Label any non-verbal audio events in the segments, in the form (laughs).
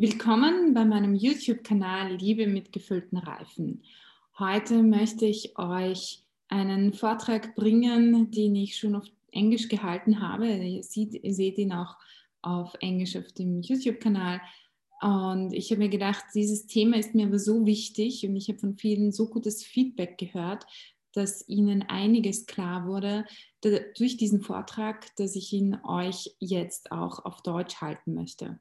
Willkommen bei meinem YouTube-Kanal Liebe mit gefüllten Reifen. Heute möchte ich euch einen Vortrag bringen, den ich schon auf Englisch gehalten habe. Ihr seht, ihr seht ihn auch auf Englisch auf dem YouTube-Kanal. Und ich habe mir gedacht, dieses Thema ist mir aber so wichtig und ich habe von vielen so gutes Feedback gehört, dass ihnen einiges klar wurde durch diesen Vortrag, dass ich ihn euch jetzt auch auf Deutsch halten möchte.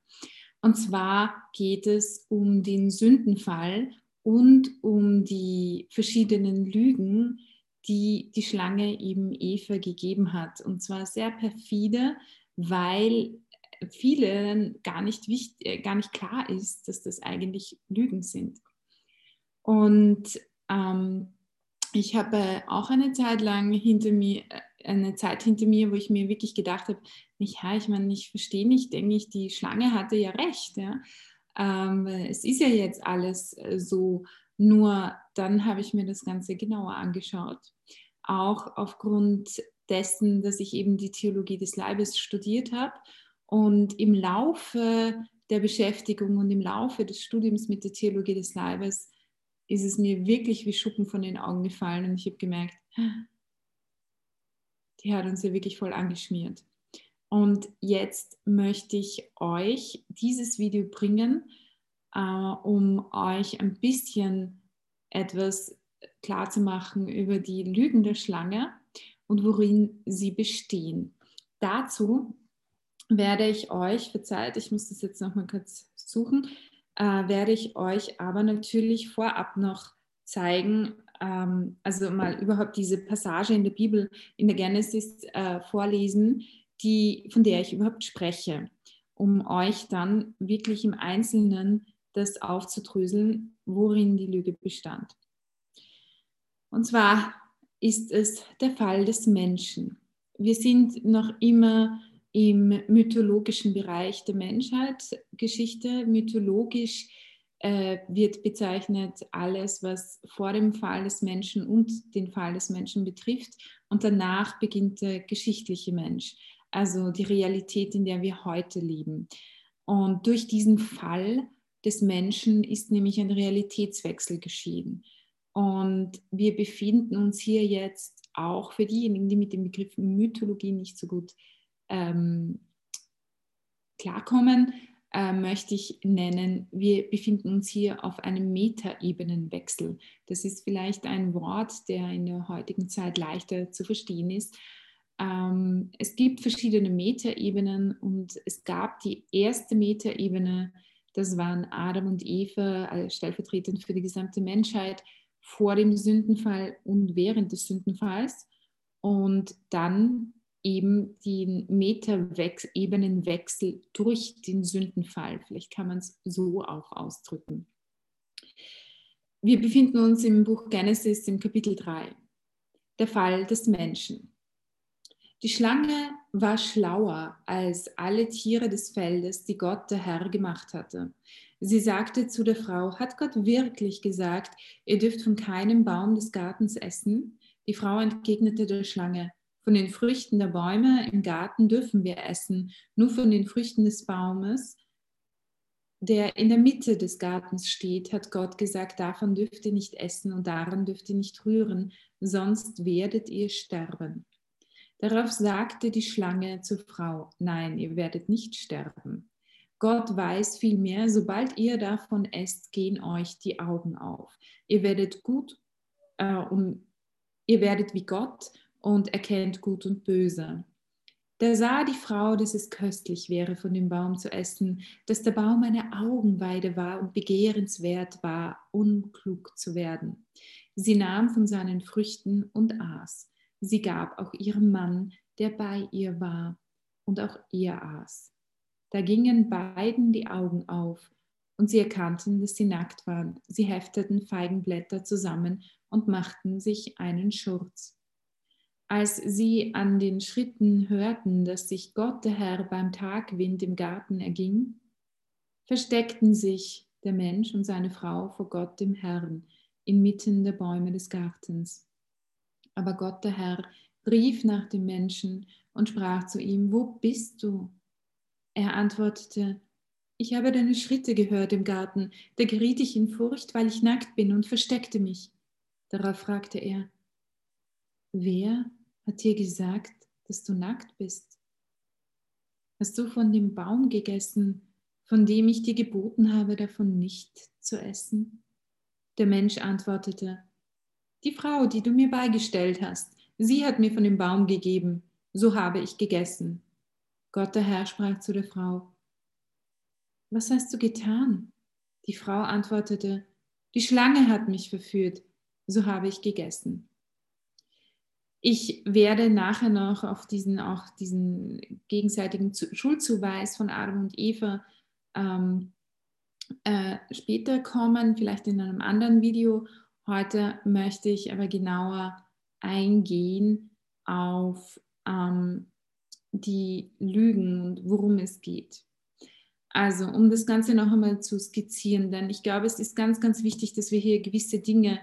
Und zwar geht es um den Sündenfall und um die verschiedenen Lügen, die die Schlange eben Eva gegeben hat. Und zwar sehr perfide, weil vielen gar nicht, wichtig, äh, gar nicht klar ist, dass das eigentlich Lügen sind. Und ähm, ich habe auch eine Zeit lang hinter mir, äh, eine Zeit hinter mir, wo ich mir wirklich gedacht habe, nicht, ja, ich meine, ich verstehe nicht, denke ich, die Schlange hatte ja recht. Ja? Ähm, es ist ja jetzt alles äh, so, nur dann habe ich mir das Ganze genauer angeschaut. Auch aufgrund dessen, dass ich eben die Theologie des Leibes studiert habe und im Laufe der Beschäftigung und im Laufe des Studiums mit der Theologie des Leibes ist es mir wirklich wie Schuppen von den Augen gefallen und ich habe gemerkt, die hat uns ja wirklich voll angeschmiert. Und jetzt möchte ich euch dieses Video bringen, äh, um euch ein bisschen etwas klarzumachen über die Lügen der Schlange und worin sie bestehen. Dazu werde ich euch, verzeiht, ich muss das jetzt nochmal kurz suchen, äh, werde ich euch aber natürlich vorab noch zeigen, ähm, also mal überhaupt diese Passage in der Bibel, in der Genesis äh, vorlesen, die, von der ich überhaupt spreche, um euch dann wirklich im Einzelnen das aufzudröseln, worin die Lüge bestand. Und zwar ist es der Fall des Menschen. Wir sind noch immer im mythologischen Bereich der Menschheitsgeschichte. Mythologisch äh, wird bezeichnet alles, was vor dem Fall des Menschen und den Fall des Menschen betrifft. Und danach beginnt der geschichtliche Mensch, also die Realität, in der wir heute leben. Und durch diesen Fall des Menschen ist nämlich ein Realitätswechsel geschehen. Und wir befinden uns hier jetzt auch für diejenigen, die mit dem Begriff Mythologie nicht so gut ähm, klarkommen, äh, möchte ich nennen, wir befinden uns hier auf einem Metaebenenwechsel. Das ist vielleicht ein Wort, der in der heutigen Zeit leichter zu verstehen ist. Ähm, es gibt verschiedene Metaebenen und es gab die erste Metaebene, das waren Adam und Eva stellvertretend für die gesamte Menschheit vor dem Sündenfall und während des Sündenfalls. Und dann eben den Metaebenenwechsel durch den Sündenfall. Vielleicht kann man es so auch ausdrücken. Wir befinden uns im Buch Genesis im Kapitel 3, der Fall des Menschen. Die Schlange war schlauer als alle Tiere des Feldes, die Gott der Herr gemacht hatte. Sie sagte zu der Frau, hat Gott wirklich gesagt, ihr dürft von keinem Baum des Gartens essen? Die Frau entgegnete der Schlange, von den Früchten der Bäume im Garten dürfen wir essen, nur von den Früchten des Baumes, der in der Mitte des Gartens steht, hat Gott gesagt, davon dürft ihr nicht essen und daran dürft ihr nicht rühren, sonst werdet ihr sterben. Darauf sagte die Schlange zur Frau, nein, ihr werdet nicht sterben. Gott weiß vielmehr, sobald ihr davon esst, gehen euch die Augen auf. Ihr werdet gut äh, und ihr werdet wie Gott und erkennt Gut und Böse. Da sah die Frau, dass es köstlich wäre, von dem Baum zu essen, dass der Baum eine Augenweide war und begehrenswert war, unklug zu werden. Sie nahm von seinen Früchten und aß. Sie gab auch ihrem Mann, der bei ihr war, und auch er aß. Da gingen beiden die Augen auf, und sie erkannten, dass sie nackt waren. Sie hefteten Feigenblätter zusammen und machten sich einen Schurz. Als sie an den Schritten hörten, dass sich Gott der Herr beim Tagwind im Garten erging, versteckten sich der Mensch und seine Frau vor Gott dem Herrn inmitten der Bäume des Gartens. Aber Gott der Herr rief nach dem Menschen und sprach zu ihm, wo bist du? Er antwortete, ich habe deine Schritte gehört im Garten. Da geriet ich in Furcht, weil ich nackt bin und versteckte mich. Darauf fragte er, wer hat dir gesagt, dass du nackt bist? Hast du von dem Baum gegessen, von dem ich dir geboten habe, davon nicht zu essen? Der Mensch antwortete, die Frau, die du mir beigestellt hast, sie hat mir von dem Baum gegeben, so habe ich gegessen. Gott der Herr sprach zu der Frau, was hast du getan? Die Frau antwortete, die Schlange hat mich verführt, so habe ich gegessen. Ich werde nachher noch auf diesen, auch diesen gegenseitigen Schuldzuweis von Adam und Eva ähm, äh, später kommen, vielleicht in einem anderen Video. Heute möchte ich aber genauer eingehen auf ähm, die Lügen und worum es geht. Also, um das Ganze noch einmal zu skizzieren, denn ich glaube, es ist ganz, ganz wichtig, dass wir hier gewisse Dinge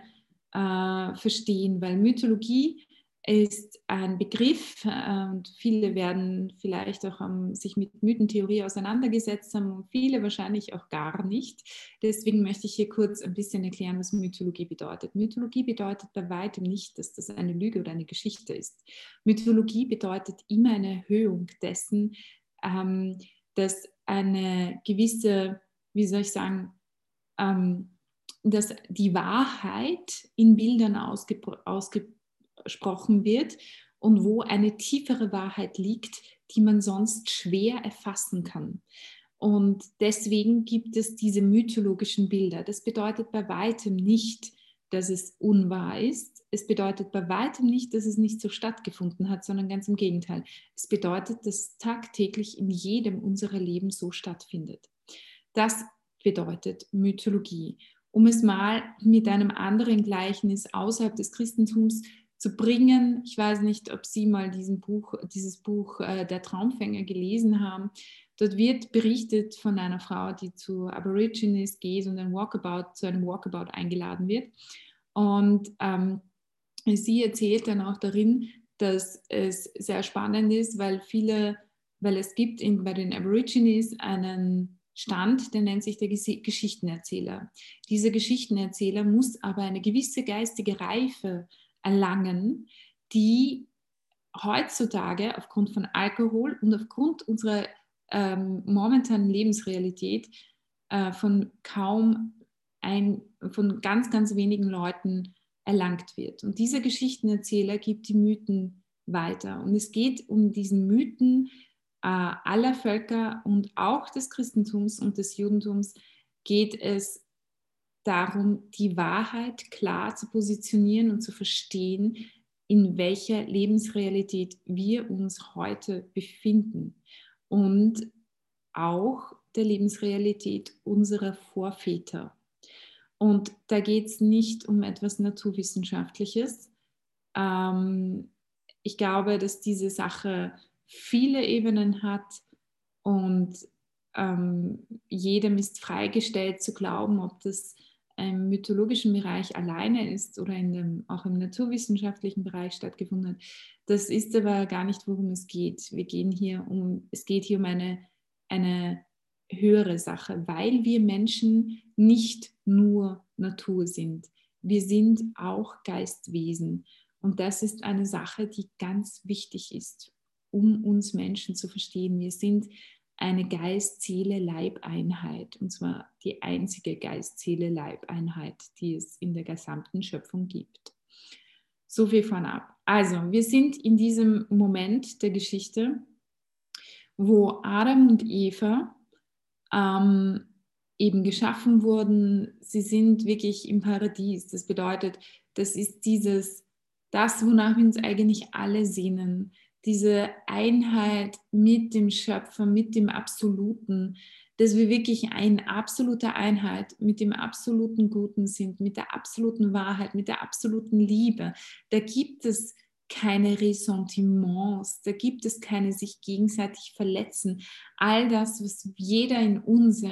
äh, verstehen, weil Mythologie ist ein Begriff äh, und viele werden vielleicht auch um, sich mit Mythentheorie auseinandergesetzt haben und viele wahrscheinlich auch gar nicht. Deswegen möchte ich hier kurz ein bisschen erklären, was Mythologie bedeutet. Mythologie bedeutet bei weitem nicht, dass das eine Lüge oder eine Geschichte ist. Mythologie bedeutet immer eine Erhöhung dessen, ähm, dass eine gewisse, wie soll ich sagen, ähm, dass die Wahrheit in Bildern ausgesprochen wird und wo eine tiefere Wahrheit liegt, die man sonst schwer erfassen kann. Und deswegen gibt es diese mythologischen Bilder. Das bedeutet bei weitem nicht, dass es unwahr ist, es bedeutet bei weitem nicht, dass es nicht so stattgefunden hat, sondern ganz im Gegenteil. Es bedeutet, dass tagtäglich in jedem unserer Leben so stattfindet. Das bedeutet Mythologie. Um es mal mit einem anderen Gleichnis außerhalb des Christentums zu bringen. Ich weiß nicht, ob Sie mal diesen Buch, dieses Buch äh, Der Traumfänger gelesen haben. Dort wird berichtet von einer Frau, die zu Aborigines geht und ein Walkabout, zu einem Walkabout eingeladen wird. Und ähm, sie erzählt dann auch darin, dass es sehr spannend ist, weil viele, weil es gibt in, bei den Aborigines einen Stand, der nennt sich der Geschichtenerzähler. Dieser Geschichtenerzähler muss aber eine gewisse geistige Reife erlangen, die heutzutage aufgrund von Alkohol und aufgrund unserer ähm, momentanen Lebensrealität äh, von kaum ein, von ganz, ganz wenigen Leuten erlangt wird. Und dieser Geschichtenerzähler gibt die Mythen weiter. Und es geht um diesen Mythen äh, aller Völker und auch des Christentums und des Judentums geht es darum, die Wahrheit klar zu positionieren und zu verstehen, in welcher Lebensrealität wir uns heute befinden und auch der Lebensrealität unserer Vorväter. Und da geht es nicht um etwas Naturwissenschaftliches. Ähm, ich glaube, dass diese Sache viele Ebenen hat und ähm, jedem ist freigestellt zu glauben, ob das im mythologischen Bereich alleine ist oder in dem, auch im naturwissenschaftlichen Bereich stattgefunden hat. Das ist aber gar nicht, worum es geht. Wir gehen hier um, es geht hier um eine, eine höhere Sache, weil wir Menschen nicht nur Natur sind. Wir sind auch Geistwesen. Und das ist eine Sache, die ganz wichtig ist, um uns Menschen zu verstehen. Wir sind eine Geist-Seele-Leib-Einheit. Und zwar die einzige Geist-Seele-Leib-Einheit, die es in der gesamten Schöpfung gibt. So viel von ab. Also, wir sind in diesem Moment der Geschichte, wo Adam und Eva ähm, eben geschaffen wurden. Sie sind wirklich im Paradies. Das bedeutet, das ist dieses, das, wonach wir uns eigentlich alle sehnen. Diese Einheit mit dem Schöpfer, mit dem Absoluten, dass wir wirklich eine absolute Einheit mit dem absoluten Guten sind, mit der absoluten Wahrheit, mit der absoluten Liebe. Da gibt es keine Ressentiments, da gibt es keine sich gegenseitig verletzen. All das, was jeder in uns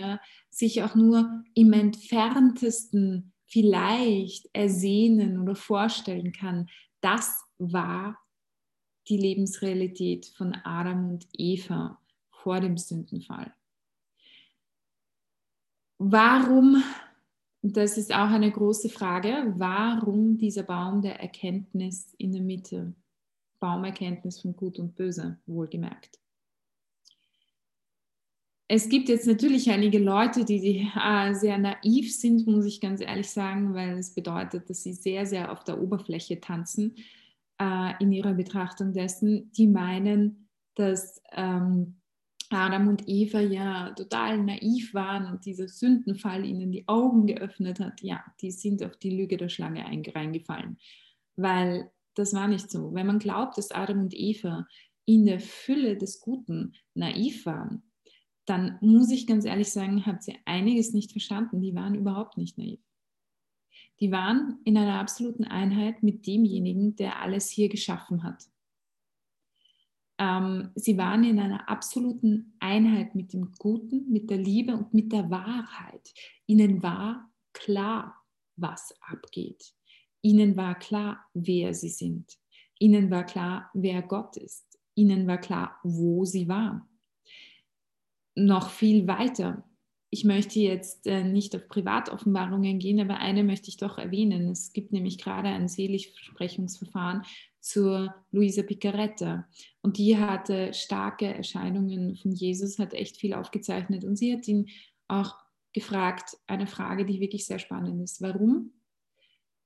sich auch nur im entferntesten vielleicht ersehnen oder vorstellen kann, das war die Lebensrealität von Adam und Eva vor dem Sündenfall. warum, das ist auch eine große Frage, warum dieser Baum der Erkenntnis in der Mitte? Baumerkenntnis von Gut und Böse, wohlgemerkt. Es gibt jetzt natürlich einige Leute, die, äh, sehr naiv sind, muss ich ganz ehrlich sagen, weil es bedeutet, dass sie sehr, sehr auf der Oberfläche tanzen äh, in ihrer Betrachtung dessen, die meinen, dass ähm, Adam und Eva ja total naiv waren und dieser Sündenfall ihnen die Augen geöffnet hat. Ja, die sind auf die Lüge der Schlange reingefallen, weil das war nicht so. Wenn man glaubt, dass Adam und Eva in der Fülle des Guten naiv waren, dann muss ich ganz ehrlich sagen, habt ihr einiges nicht verstanden. Die waren überhaupt nicht naiv. Die waren in einer absoluten Einheit mit demjenigen, der alles hier geschaffen hat. Ähm, sie waren in einer absoluten Einheit mit dem Guten, mit der Liebe und mit der Wahrheit. Ihnen war klar, was abgeht. Ihnen war klar, wer sie sind. Ihnen war klar, wer Gott ist. Ihnen war klar, wo sie waren noch viel weiter. Ich möchte jetzt äh, nicht auf Privatoffenbarungen gehen, aber eine möchte ich doch erwähnen. Es gibt nämlich gerade ein Seligsprechungsverfahren zur Luisa Picaretta und die hatte starke Erscheinungen von Jesus, hat echt viel aufgezeichnet und sie hat ihn auch gefragt, eine Frage, die wirklich sehr spannend ist. Warum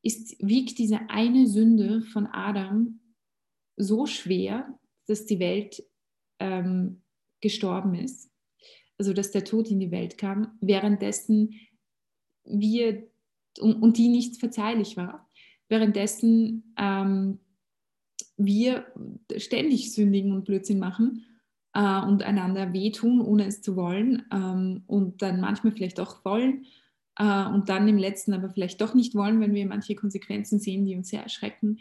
ist, wiegt diese eine Sünde von Adam so schwer, dass die Welt ähm, gestorben ist? Also dass der Tod in die Welt kam, währenddessen wir und, und die nicht verzeihlich war, währenddessen ähm, wir ständig sündigen und Blödsinn machen äh, und einander wehtun, ohne es zu wollen ähm, und dann manchmal vielleicht auch wollen äh, und dann im letzten aber vielleicht doch nicht wollen, wenn wir manche Konsequenzen sehen, die uns sehr erschrecken.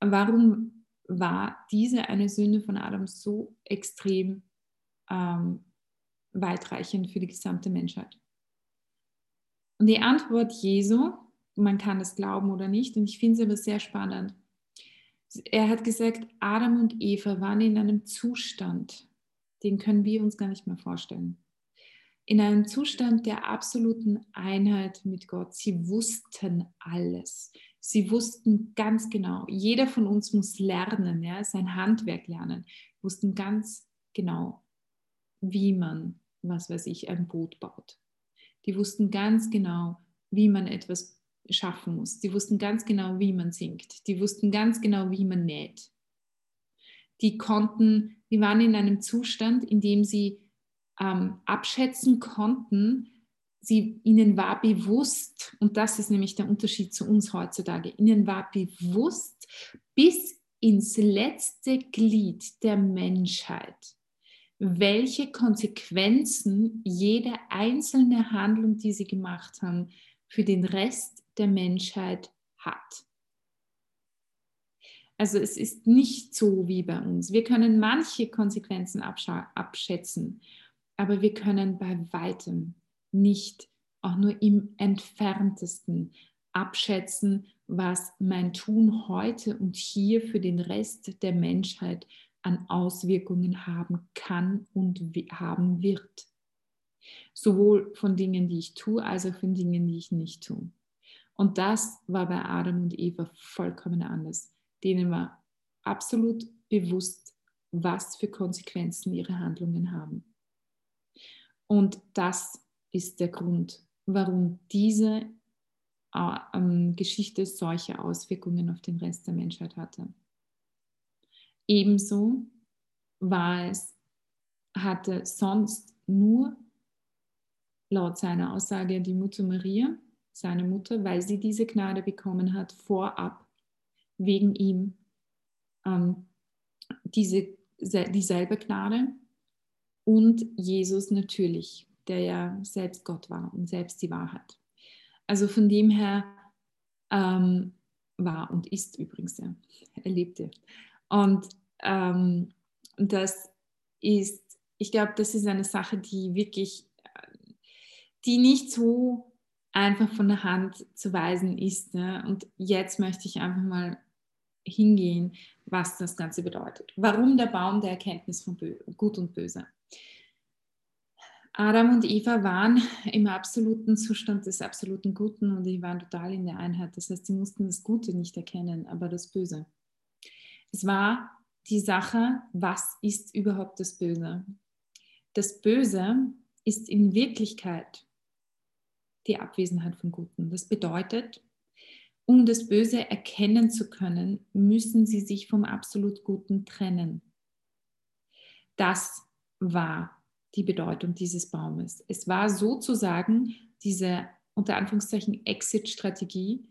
Warum war diese eine Sünde von Adam so extrem ähm, weitreichend für die gesamte Menschheit? Und die Antwort Jesu, man kann es glauben oder nicht, und ich finde es aber sehr spannend. Er hat gesagt, Adam und Eva waren in einem Zustand, den können wir uns gar nicht mehr vorstellen. In einem Zustand der absoluten Einheit mit Gott. Sie wussten alles. Sie wussten ganz genau, jeder von uns muss lernen, ja, sein Handwerk lernen, wussten ganz genau, wie man was weiß ich, ein Boot baut. Die wussten ganz genau, wie man etwas schaffen muss. Die wussten ganz genau, wie man singt. Die wussten ganz genau, wie man näht. Die konnten, die waren in einem Zustand, in dem sie ähm, abschätzen konnten, sie, ihnen war bewusst, und das ist nämlich der Unterschied zu uns heutzutage, ihnen war bewusst bis ins letzte Glied der Menschheit, welche Konsequenzen jede einzelne Handlung, die sie gemacht haben, für den Rest der Menschheit hat. Also es ist nicht so wie bei uns. Wir können manche Konsequenzen abschätzen, aber wir können bei weitem nicht auch nur im entferntesten abschätzen, was mein Tun heute und hier für den Rest der Menschheit an Auswirkungen haben kann und haben wird. Sowohl von Dingen, die ich tue, als auch von Dingen, die ich nicht tue. Und das war bei Adam und Eva vollkommen anders. Denen war absolut bewusst, was für Konsequenzen ihre Handlungen haben. Und das ist der Grund, warum diese äh, ähm, Geschichte solche Auswirkungen auf den Rest der Menschheit hatte. Ebenso war es, hatte sonst nur laut seiner Aussage die Mutter Maria, seine Mutter, weil sie diese Gnade bekommen hat, vorab wegen ihm ähm, diese, dieselbe Gnade und Jesus natürlich, der ja selbst Gott war und selbst die Wahrheit. Also von dem her ähm, war und ist übrigens, ja, er lebte und ähm, das ist, ich glaube, das ist eine Sache, die wirklich, die nicht so einfach von der Hand zu weisen ist. Ne? Und jetzt möchte ich einfach mal hingehen, was das Ganze bedeutet. Warum der Baum der Erkenntnis von Bö Gut und Böse? Adam und Eva waren im absoluten Zustand des absoluten Guten und die waren total in der Einheit. Das heißt, sie mussten das Gute nicht erkennen, aber das Böse. Es war die Sache, was ist überhaupt das Böse? Das Böse ist in Wirklichkeit die Abwesenheit von Guten. Das bedeutet, um das Böse erkennen zu können, müssen sie sich vom absolut Guten trennen. Das war die Bedeutung dieses Baumes. Es war sozusagen diese unter Anführungszeichen Exit-Strategie,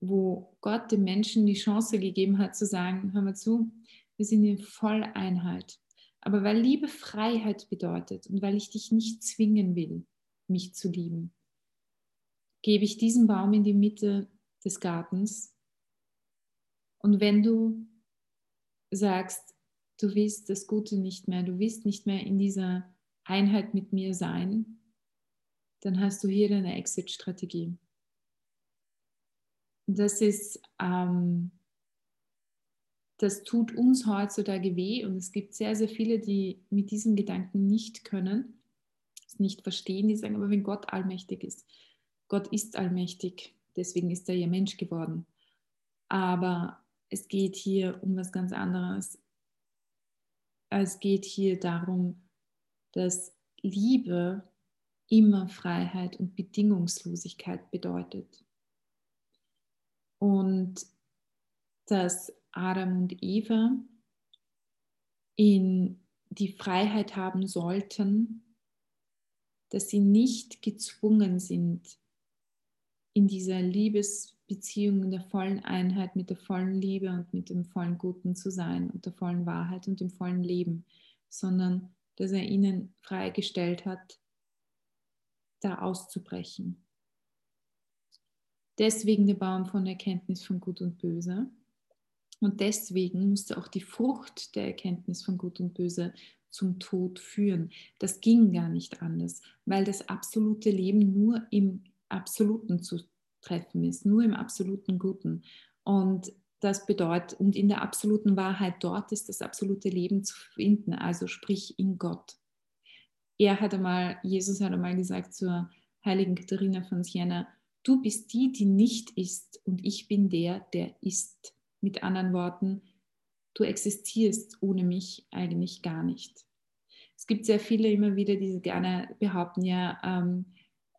wo Gott dem Menschen die Chance gegeben hat zu sagen, hör mal zu, wir sind in Volleinheit. Aber weil Liebe Freiheit bedeutet und weil ich dich nicht zwingen will, mich zu lieben, gebe ich diesen Baum in die Mitte des Gartens. Und wenn du sagst, du willst das Gute nicht mehr, du willst nicht mehr in dieser Einheit mit mir sein, dann hast du hier deine Exit-Strategie. Das ist, ähm, das tut uns heutzutage weh und es gibt sehr, sehr viele, die mit diesem Gedanken nicht können, es nicht verstehen, die sagen, aber wenn Gott allmächtig ist, Gott ist allmächtig, deswegen ist er ja Mensch geworden. Aber es geht hier um was ganz anderes. Es geht hier darum, dass Liebe immer Freiheit und Bedingungslosigkeit bedeutet. Und dass Adam und Eva in die Freiheit haben sollten, dass sie nicht gezwungen sind, in dieser Liebesbeziehung, in der vollen Einheit, mit der vollen Liebe und mit dem vollen Guten zu sein und der vollen Wahrheit und dem vollen Leben, sondern dass er ihnen freigestellt hat, da auszubrechen. Deswegen der Baum von Erkenntnis von Gut und Böse. Und deswegen musste auch die Frucht der Erkenntnis von Gut und Böse zum Tod führen. Das ging gar nicht anders, weil das absolute Leben nur im Absoluten zu treffen ist, nur im absoluten Guten. Und das bedeutet, und in der absoluten Wahrheit dort ist das absolute Leben zu finden, also sprich in Gott. Er hat einmal, Jesus hat einmal gesagt zur heiligen Katharina von Siena, du bist die, die nicht ist und ich bin der, der ist. Mit anderen Worten, du existierst ohne mich eigentlich gar nicht. Es gibt sehr viele immer wieder, die gerne behaupten, ja, ähm,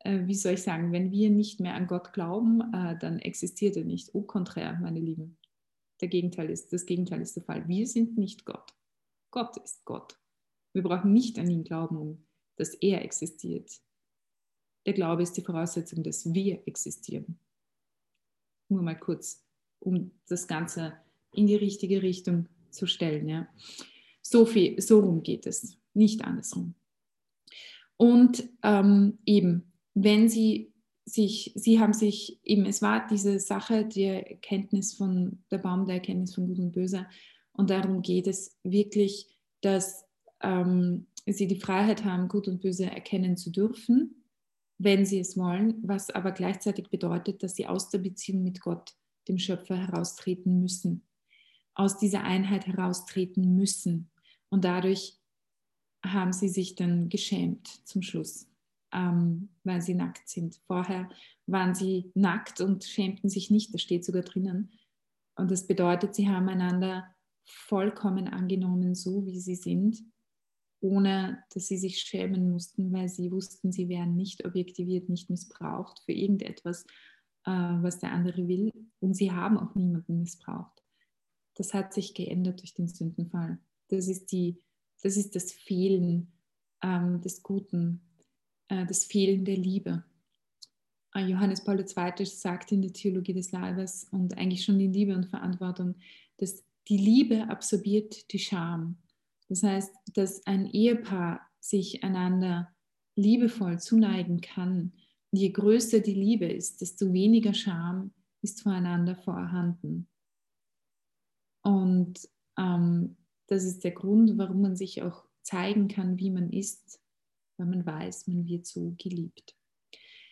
äh, wie soll ich sagen, wenn wir nicht mehr an Gott glauben, äh, dann existiert er nicht. Au contraire, meine Lieben. Der Gegenteil ist, das Gegenteil ist der Fall. Wir sind nicht Gott. Gott ist Gott. Wir brauchen nicht an ihn glauben, um dass er existiert. Der Glaube ist die Voraussetzung, dass wir existieren. Nur mal kurz, um das Ganze in die richtige Richtung zu stellen. Ja. So, viel, so rum geht es, nicht andersrum. Und ähm, eben, wenn sie sich, sie haben sich eben, es war diese Sache der Erkenntnis von, der Baum der Erkenntnis von Gut und Böse. Und darum geht es wirklich, dass ähm, sie die Freiheit haben, Gut und Böse erkennen zu dürfen, wenn sie es wollen, was aber gleichzeitig bedeutet, dass sie aus der Beziehung mit Gott, dem Schöpfer, heraustreten müssen, aus dieser Einheit heraustreten müssen. Und dadurch haben sie sich dann geschämt zum Schluss ähm, weil sie nackt sind. Vorher waren sie nackt und schämten sich nicht, das steht sogar drinnen. Und das bedeutet, sie haben einander vollkommen angenommen, so wie sie sind, ohne dass sie sich schämen mussten, weil sie wussten, sie wären nicht objektiviert, nicht missbraucht für irgendetwas, äh, was der andere will. Und sie haben auch niemanden missbraucht. Das hat sich geändert durch den Sündenfall. Das ist, die, das, ist das Fehlen ähm, des Guten, äh, das Fehlen der Liebe. Äh, Johannes Paul II. sagt in der Theologie des Leibes und eigentlich schon in Liebe und Verantwortung, dass die Liebe absorbiert die Scham. Das heißt, dass ein Ehepaar sich einander liebevoll zuneigen kann. Je größer die Liebe ist, desto weniger Scham ist voreinander vorhanden. Und ähm, das ist der Grund, warum man sich auch zeigen kann, wie man ist weil man weiß, man wird so geliebt.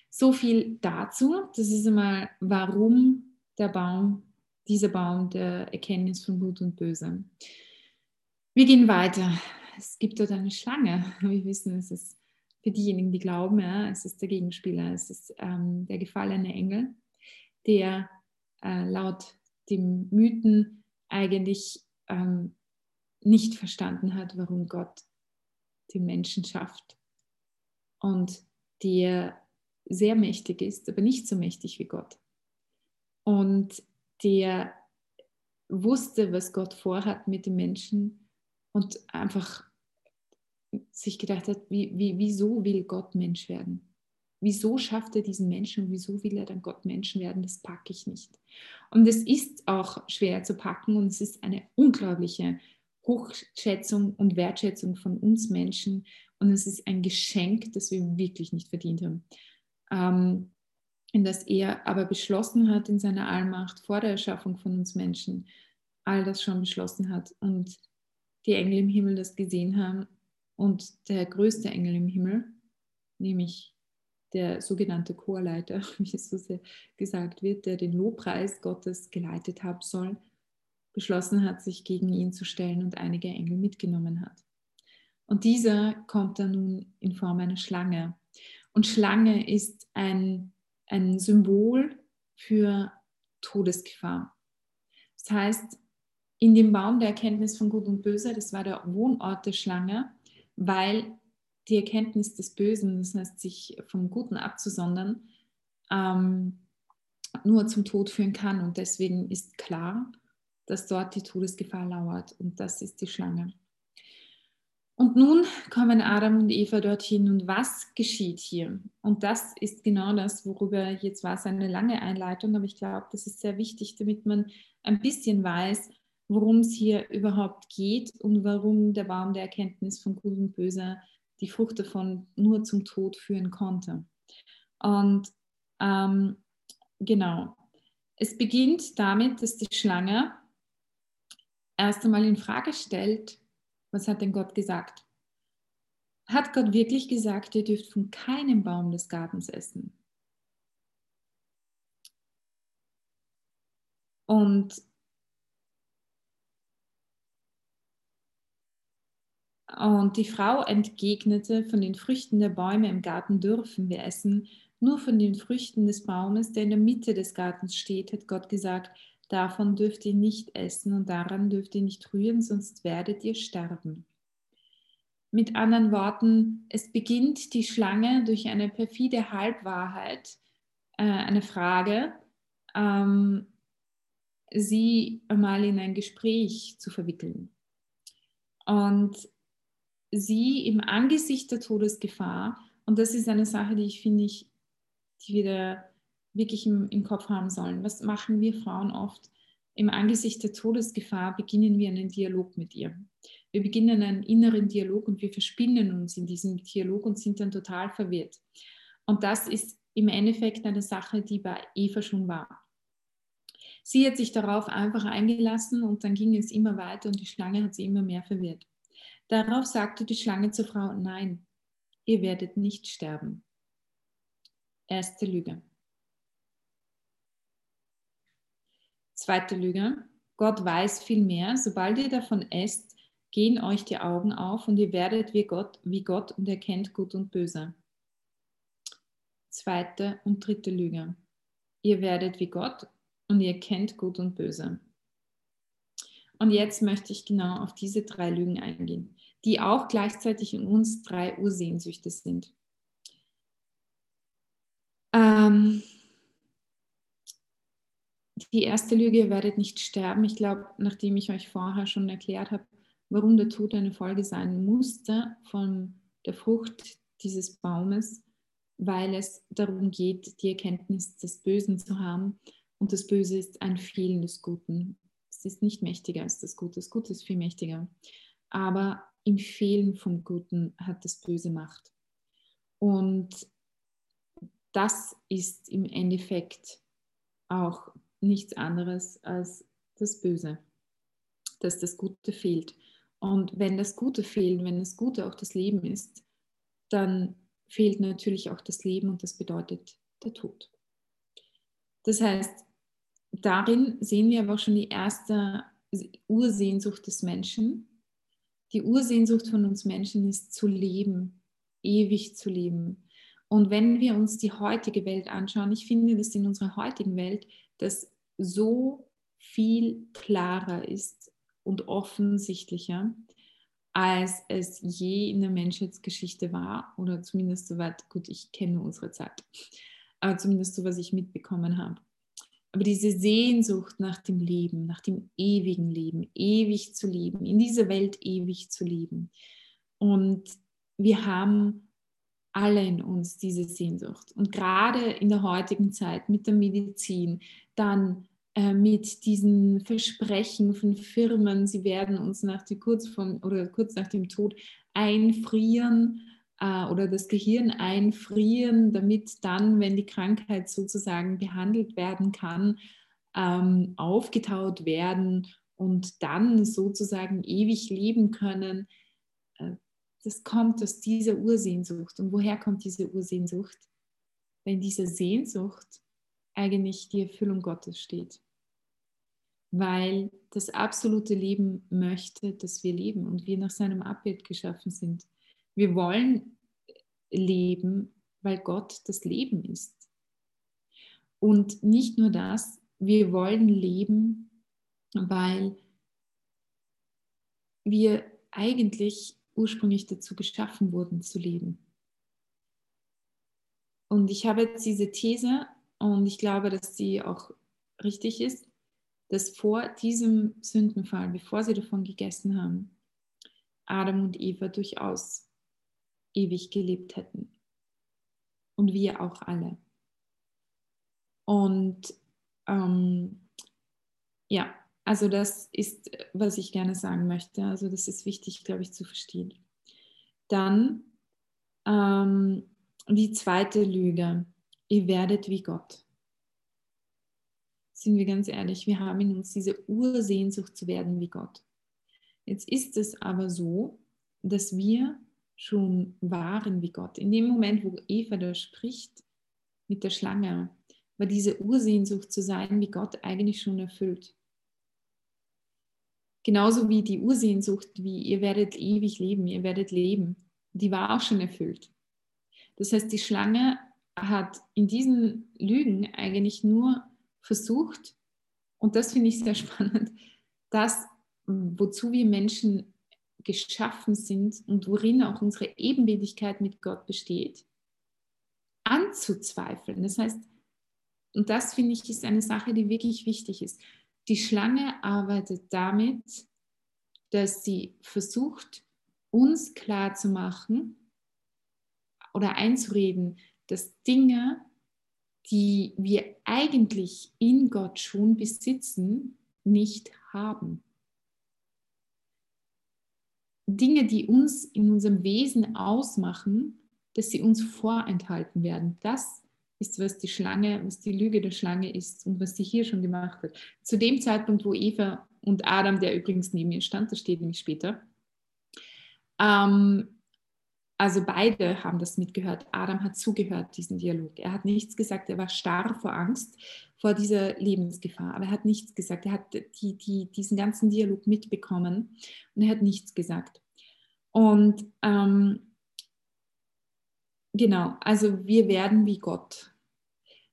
So viel dazu. Das ist einmal, warum der Baum, dieser Baum der Erkenntnis von Gut und Böse. Wir gehen weiter. Es gibt dort eine Schlange. (laughs) Wir wissen, es ist für diejenigen, die glauben, ja, es ist der Gegenspieler, es ist ähm, der gefallene Engel, der äh, laut dem Mythen eigentlich ähm, nicht verstanden hat, warum Gott den Menschen schafft und der sehr mächtig ist, aber nicht so mächtig wie Gott. Und der wusste, was Gott vorhat mit dem Menschen und einfach sich gedacht hat, wie, wie, wieso will Gott Mensch werden? Wieso schafft er diesen Menschen und wieso will er dann Gott Menschen werden? Das packe ich nicht. Und es ist auch schwer zu packen und es ist eine unglaubliche Hochschätzung und Wertschätzung von uns Menschen und es ist ein Geschenk, das wir wirklich nicht verdient haben. Ähm, in das er aber beschlossen hat in seiner Allmacht vor der Erschaffung von uns Menschen, all das schon beschlossen hat und die Engel im Himmel das gesehen haben und der größte Engel im Himmel, nämlich der sogenannte Chorleiter, (laughs) wie es so gesagt wird, der den Lobpreis Gottes geleitet haben soll, beschlossen hat, sich gegen ihn zu stellen und einige Engel mitgenommen hat. Und dieser kommt dann nun in Form einer Schlange. Und Schlange ist ein, ein Symbol für Todesgefahr. Das heißt, in dem Baum der Erkenntnis von Gut und Böse, das war der Wohnort der Schlange, weil die Erkenntnis des Bösen, das heißt sich vom Guten abzusondern, ähm, nur zum Tod führen kann. Und deswegen ist klar, dass dort die Todesgefahr lauert. Und das ist die Schlange. Und nun kommen Adam und Eva dorthin und was geschieht hier? Und das ist genau das, worüber jetzt war es eine lange Einleitung, aber ich glaube, das ist sehr wichtig, damit man ein bisschen weiß, worum es hier überhaupt geht und warum der Baum der Erkenntnis von Gut und Böse die Frucht davon nur zum Tod führen konnte. Und ähm, genau, es beginnt damit, dass die Schlange erst einmal in Frage stellt, was hat denn Gott gesagt? Hat Gott wirklich gesagt, ihr dürft von keinem Baum des Gartens essen? Und Und die Frau entgegnete, von den Früchten der Bäume im Garten dürfen wir essen, nur von den Früchten des Baumes, der in der Mitte des Gartens steht, hat Gott gesagt, davon dürft ihr nicht essen und daran dürft ihr nicht rühren, sonst werdet ihr sterben. Mit anderen Worten, es beginnt die Schlange durch eine perfide Halbwahrheit, äh, eine Frage, ähm, sie einmal in ein Gespräch zu verwickeln. Und sie im Angesicht der Todesgefahr, und das ist eine Sache, die ich finde, ich, die wir da wirklich im, im Kopf haben sollen. Was machen wir Frauen oft? Im Angesicht der Todesgefahr beginnen wir einen Dialog mit ihr. Wir beginnen einen inneren Dialog und wir verspinnen uns in diesem Dialog und sind dann total verwirrt. Und das ist im Endeffekt eine Sache, die bei Eva schon war. Sie hat sich darauf einfach eingelassen und dann ging es immer weiter und die Schlange hat sie immer mehr verwirrt. Darauf sagte die Schlange zur Frau, nein, ihr werdet nicht sterben. Erste Lüge. Zweite Lüge. Gott weiß viel mehr. Sobald ihr davon esst, gehen euch die Augen auf und ihr werdet wie Gott, wie Gott und erkennt Gut und Böse. Zweite und dritte Lüge. Ihr werdet wie Gott und ihr kennt Gut und Böse. Und jetzt möchte ich genau auf diese drei Lügen eingehen, die auch gleichzeitig in uns drei Ursehnsüchte sind. Ähm, die erste Lüge, ihr werdet nicht sterben. Ich glaube, nachdem ich euch vorher schon erklärt habe, warum der Tod eine Folge sein musste von der Frucht dieses Baumes, weil es darum geht, die Erkenntnis des Bösen zu haben. Und das Böse ist ein Fehlen des Guten ist nicht mächtiger als das Gute. Das Gute ist viel mächtiger. Aber im Fehlen vom Guten hat das Böse Macht. Und das ist im Endeffekt auch nichts anderes als das Böse, dass das Gute fehlt. Und wenn das Gute fehlt, wenn das Gute auch das Leben ist, dann fehlt natürlich auch das Leben und das bedeutet der Tod. Das heißt, darin sehen wir aber auch schon die erste Ursehnsucht des Menschen. Die Ursehnsucht von uns Menschen ist zu leben ewig zu leben. Und wenn wir uns die heutige Welt anschauen, ich finde, dass in unserer heutigen Welt das so viel klarer ist und offensichtlicher, als es je in der Menschheitsgeschichte war, oder zumindest soweit, gut, ich kenne unsere Zeit, aber zumindest so, was ich mitbekommen habe. Aber diese Sehnsucht nach dem Leben, nach dem ewigen Leben, ewig zu leben, in dieser Welt ewig zu leben. Und wir haben alle in uns diese Sehnsucht. Und gerade in der heutigen Zeit mit der Medizin, dann äh, mit diesen Versprechen von Firmen, sie werden uns nach die, kurz, vom, oder kurz nach dem Tod einfrieren äh, oder das Gehirn einfrieren, damit dann, wenn die Krankheit sozusagen behandelt werden kann, ähm, aufgetaut werden und dann sozusagen ewig leben können. Äh, das kommt aus dieser Ursehnsucht. Und woher kommt diese Ursehnsucht? Wenn diese Sehnsucht eigentlich die Erfüllung Gottes steht. Weil das absolute Leben möchte, dass wir leben und wir nach seinem Abbild geschaffen sind. Wir wollen leben, weil Gott das Leben ist. Und nicht nur das, wir wollen leben, weil wir eigentlich ursprünglich dazu geschaffen wurden zu leben. Und ich habe jetzt diese These und ich glaube, dass sie auch richtig ist, dass vor diesem Sündenfall, bevor sie davon gegessen haben, Adam und Eva durchaus ewig gelebt hätten. Und wir auch alle. Und ähm, ja, also das ist, was ich gerne sagen möchte. Also das ist wichtig, glaube ich, zu verstehen. Dann ähm, die zweite Lüge. Ihr werdet wie Gott. Sind wir ganz ehrlich, wir haben in uns diese Ursehnsucht zu werden wie Gott. Jetzt ist es aber so, dass wir schon waren wie Gott. In dem Moment, wo Eva da spricht mit der Schlange, war diese Ursehnsucht zu sein wie Gott eigentlich schon erfüllt. Genauso wie die Ursehnsucht, wie ihr werdet ewig leben, ihr werdet leben, die war auch schon erfüllt. Das heißt, die Schlange hat in diesen Lügen eigentlich nur versucht, und das finde ich sehr (laughs) spannend, das, wozu wir Menschen geschaffen sind und worin auch unsere Ebenbildlichkeit mit Gott besteht, anzuzweifeln. Das heißt, und das finde ich ist eine Sache, die wirklich wichtig ist. Die Schlange arbeitet damit, dass sie versucht, uns klarzumachen oder einzureden, dass Dinge, die wir eigentlich in Gott schon besitzen, nicht haben. Dinge, die uns in unserem Wesen ausmachen, dass sie uns vorenthalten werden. Das ist, was die Schlange, was die Lüge der Schlange ist und was sie hier schon gemacht hat. Zu dem Zeitpunkt, wo Eva und Adam, der übrigens neben ihr stand, das steht nämlich später, ähm, also beide haben das mitgehört. Adam hat zugehört, diesen Dialog. Er hat nichts gesagt, er war starr vor Angst, vor dieser Lebensgefahr, aber er hat nichts gesagt. Er hat die, die, diesen ganzen Dialog mitbekommen und er hat nichts gesagt. Und ähm, genau, also wir werden wie Gott.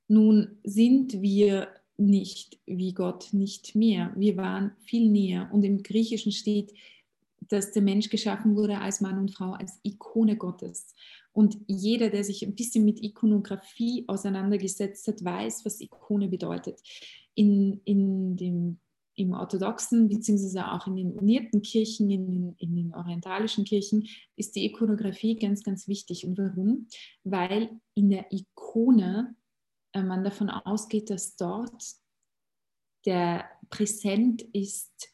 Nun sind wir nicht wie Gott, nicht mehr. Wir waren viel näher. Und im Griechischen steht, dass der Mensch geschaffen wurde als Mann und Frau, als Ikone Gottes. Und jeder, der sich ein bisschen mit Ikonografie auseinandergesetzt hat, weiß, was Ikone bedeutet. In, in dem, Im orthodoxen, beziehungsweise auch in den unierten Kirchen, in den, in den orientalischen Kirchen, ist die Ikonografie ganz, ganz wichtig. Und warum? Weil in der Ikone äh, man davon ausgeht, dass dort der präsent ist,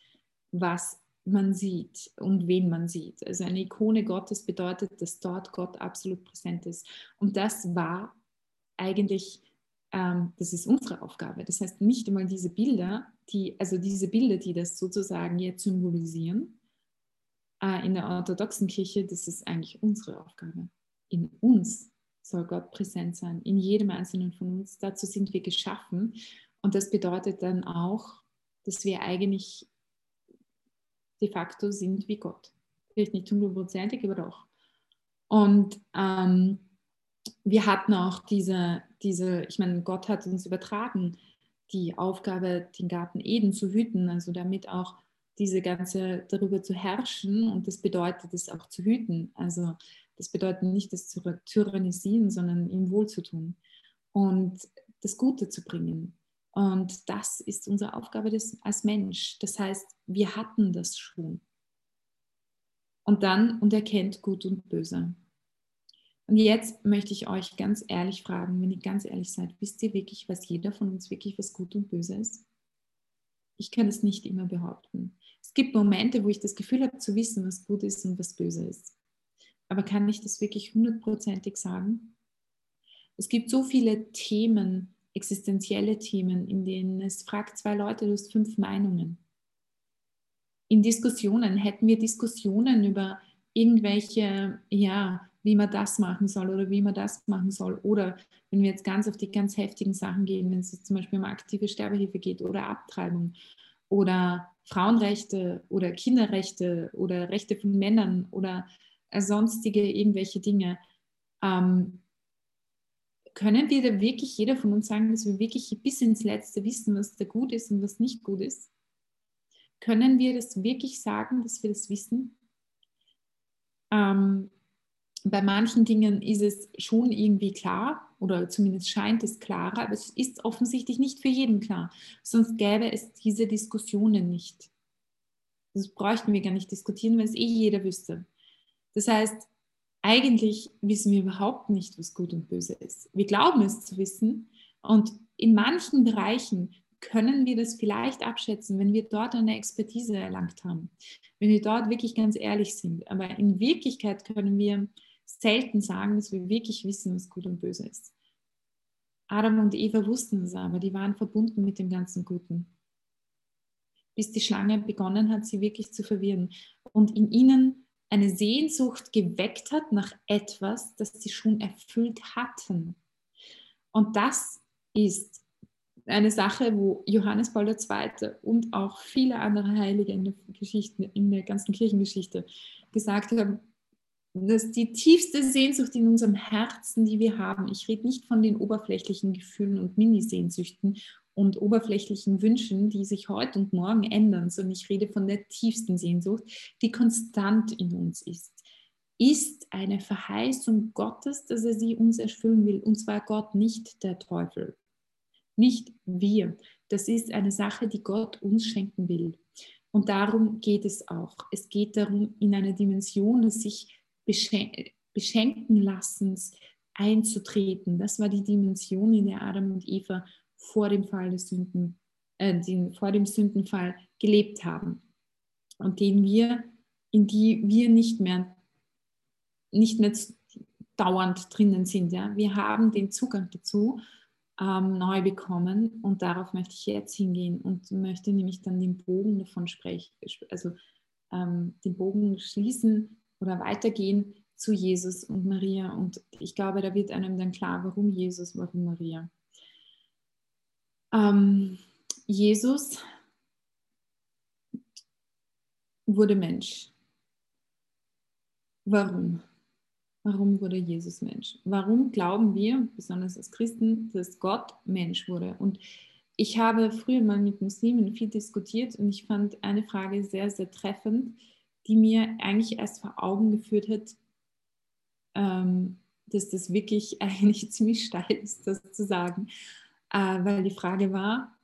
was man sieht und wen man sieht. Also eine Ikone Gottes bedeutet, dass dort Gott absolut präsent ist. Und das war eigentlich, ähm, das ist unsere Aufgabe. Das heißt nicht einmal diese Bilder, die, also diese Bilder, die das sozusagen jetzt symbolisieren, äh, in der orthodoxen Kirche, das ist eigentlich unsere Aufgabe. In uns soll Gott präsent sein, in jedem einzelnen von uns. Dazu sind wir geschaffen. Und das bedeutet dann auch, dass wir eigentlich de facto sind wie Gott. Vielleicht nicht hundertprozentig, aber doch. Und ähm, wir hatten auch diese, diese, ich meine, Gott hat uns übertragen, die Aufgabe, den Garten Eden zu hüten, also damit auch diese ganze, darüber zu herrschen und das bedeutet es auch zu hüten. Also das bedeutet nicht das zu tyrannisieren, sondern ihm wohl zu tun und das Gute zu bringen. Und das ist unsere Aufgabe des, als Mensch. Das heißt, wir hatten das schon. Und dann, und erkennt Gut und Böse. Und jetzt möchte ich euch ganz ehrlich fragen, wenn ihr ganz ehrlich seid, wisst ihr wirklich, was jeder von uns wirklich was Gut und Böse ist? Ich kann es nicht immer behaupten. Es gibt Momente, wo ich das Gefühl habe zu wissen, was gut ist und was böse ist. Aber kann ich das wirklich hundertprozentig sagen? Es gibt so viele Themen, existenzielle Themen, in denen es fragt zwei Leute, du hast fünf Meinungen. In Diskussionen hätten wir Diskussionen über irgendwelche, ja, wie man das machen soll oder wie man das machen soll. Oder wenn wir jetzt ganz auf die ganz heftigen Sachen gehen, wenn es zum Beispiel um aktive Sterbehilfe geht oder Abtreibung oder Frauenrechte oder Kinderrechte oder Rechte von Männern oder sonstige irgendwelche Dinge, ähm, können wir da wirklich jeder von uns sagen, dass wir wirklich bis ins Letzte wissen, was da gut ist und was nicht gut ist? Können wir das wirklich sagen, dass wir das wissen? Ähm, bei manchen Dingen ist es schon irgendwie klar oder zumindest scheint es klarer, aber es ist offensichtlich nicht für jeden klar. Sonst gäbe es diese Diskussionen nicht. Das bräuchten wir gar nicht diskutieren, weil es eh jeder wüsste. Das heißt, eigentlich wissen wir überhaupt nicht, was gut und böse ist. Wir glauben es zu wissen und in manchen Bereichen können wir das vielleicht abschätzen, wenn wir dort eine Expertise erlangt haben, wenn wir dort wirklich ganz ehrlich sind. Aber in Wirklichkeit können wir selten sagen, dass wir wirklich wissen, was gut und böse ist. Adam und Eva wussten es aber, die waren verbunden mit dem ganzen Guten. Bis die Schlange begonnen hat, sie wirklich zu verwirren und in ihnen eine Sehnsucht geweckt hat nach etwas, das sie schon erfüllt hatten. Und das ist eine Sache, wo Johannes Paul II. und auch viele andere Heilige in der, Geschichte, in der ganzen Kirchengeschichte gesagt haben, dass die tiefste Sehnsucht in unserem Herzen, die wir haben, ich rede nicht von den oberflächlichen Gefühlen und Minisehnsüchten und oberflächlichen Wünschen, die sich heute und morgen ändern, sondern ich rede von der tiefsten Sehnsucht, die konstant in uns ist, ist eine Verheißung Gottes, dass er sie uns erfüllen will. Und zwar Gott, nicht der Teufel, nicht wir. Das ist eine Sache, die Gott uns schenken will. Und darum geht es auch. Es geht darum, in einer Dimension des sich beschenken Lassens einzutreten. Das war die Dimension, in der Adam und Eva vor dem Fall des Sünden, äh, den, vor dem Sündenfall gelebt haben und den wir, in die wir nicht mehr, nicht mehr dauernd drinnen sind. Ja? Wir haben den Zugang dazu ähm, neu bekommen und darauf möchte ich jetzt hingehen und möchte nämlich dann den Bogen davon sprechen, also ähm, den Bogen schließen oder weitergehen zu Jesus und Maria. Und ich glaube, da wird einem dann klar, warum Jesus, warum Maria. Ähm, Jesus wurde Mensch. Warum? Warum wurde Jesus Mensch? Warum glauben wir, besonders als Christen, dass Gott Mensch wurde? Und ich habe früher mal mit Muslimen viel diskutiert und ich fand eine Frage sehr, sehr treffend die mir eigentlich erst vor Augen geführt hat, ähm, dass das wirklich (laughs) eigentlich ziemlich steil ist, das zu sagen. Äh, weil die Frage war,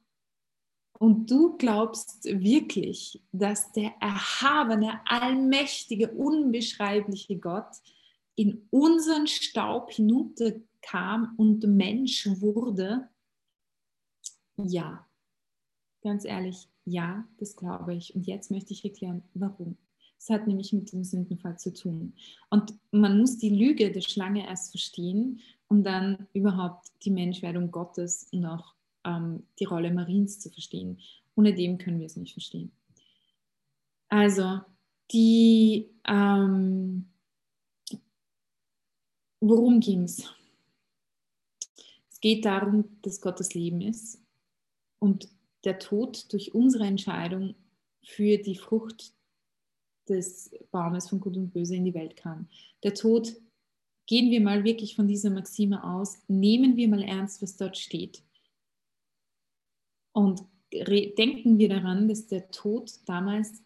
und du glaubst wirklich, dass der erhabene, allmächtige, unbeschreibliche Gott in unseren Staub hinunterkam und Mensch wurde? Ja, ganz ehrlich, ja, das glaube ich. Und jetzt möchte ich erklären, warum. Es hat nämlich mit dem Sündenfall zu tun. Und man muss die Lüge der Schlange erst verstehen, um dann überhaupt die Menschwerdung Gottes und auch ähm, die Rolle Mariens zu verstehen. Ohne dem können wir es nicht verstehen. Also, die, ähm, worum ging es? Es geht darum, dass Gottes Leben ist und der Tod durch unsere Entscheidung für die Frucht des Baumes von Gut und Böse in die Welt kam. Der Tod gehen wir mal wirklich von dieser Maxime aus, nehmen wir mal ernst, was dort steht. Und denken wir daran, dass der Tod damals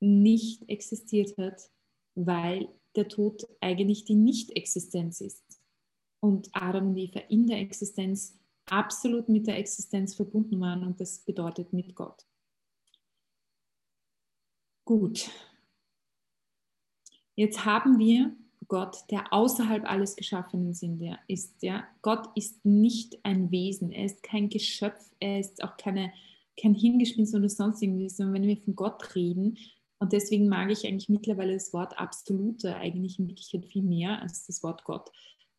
nicht existiert hat, weil der Tod eigentlich die Nicht-Existenz ist. Und Adam und Eva in der Existenz absolut mit der Existenz verbunden waren und das bedeutet mit Gott. Gut. Jetzt haben wir Gott, der außerhalb alles Geschaffenen sind, der ist. Ja? Gott ist nicht ein Wesen, er ist kein Geschöpf, er ist auch keine, kein Hingespinst oder sonst irgendwie, sondern wenn wir von Gott reden, und deswegen mag ich eigentlich mittlerweile das Wort Absolute eigentlich in Wirklichkeit viel mehr als das Wort Gott,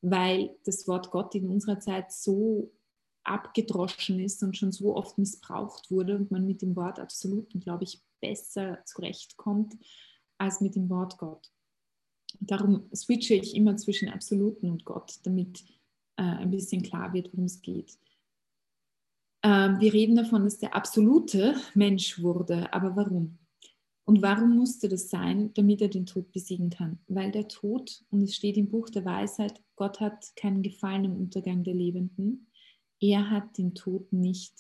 weil das Wort Gott in unserer Zeit so abgedroschen ist und schon so oft missbraucht wurde und man mit dem Wort Absoluten, glaube ich, besser zurechtkommt als mit dem Wort Gott. Darum switche ich immer zwischen Absoluten und Gott, damit äh, ein bisschen klar wird, worum es geht. Ähm, wir reden davon, dass der absolute Mensch wurde, aber warum? Und warum musste das sein, damit er den Tod besiegen kann? Weil der Tod, und es steht im Buch der Weisheit, Gott hat keinen Gefallen im Untergang der Lebenden. Er hat den Tod nicht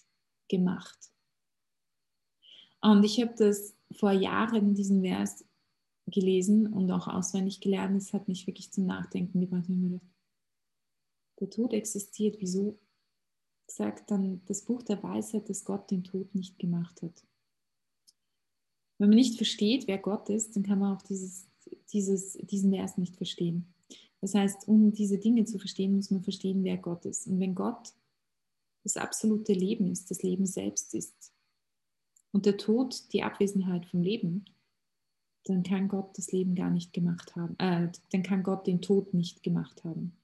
gemacht. Und ich habe das vor Jahren, diesen Vers, gelesen und auch auswendig gelernt. Es hat mich wirklich zum Nachdenken gebracht. Der Tod existiert. Wieso sagt dann das Buch der Weisheit, dass Gott den Tod nicht gemacht hat? Wenn man nicht versteht, wer Gott ist, dann kann man auch dieses, dieses, diesen Vers nicht verstehen. Das heißt, um diese Dinge zu verstehen, muss man verstehen, wer Gott ist. Und wenn Gott das absolute Leben ist, das Leben selbst ist, und der Tod die Abwesenheit vom Leben, dann kann Gott das Leben gar nicht gemacht haben. Äh, dann kann Gott den Tod nicht gemacht haben.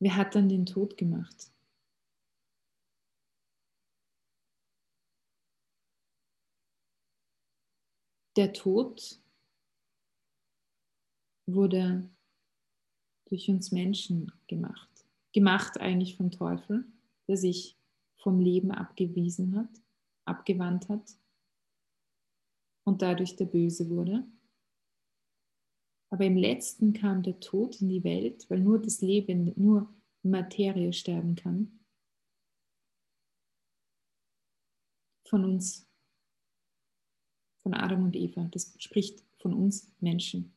Wer hat dann den Tod gemacht? Der Tod wurde durch uns Menschen gemacht. Gemacht eigentlich vom Teufel, der sich vom Leben abgewiesen hat, abgewandt hat und dadurch der Böse wurde. Aber im letzten kam der Tod in die Welt, weil nur das Leben, nur Materie sterben kann. Von uns von Adam und Eva. Das spricht von uns Menschen.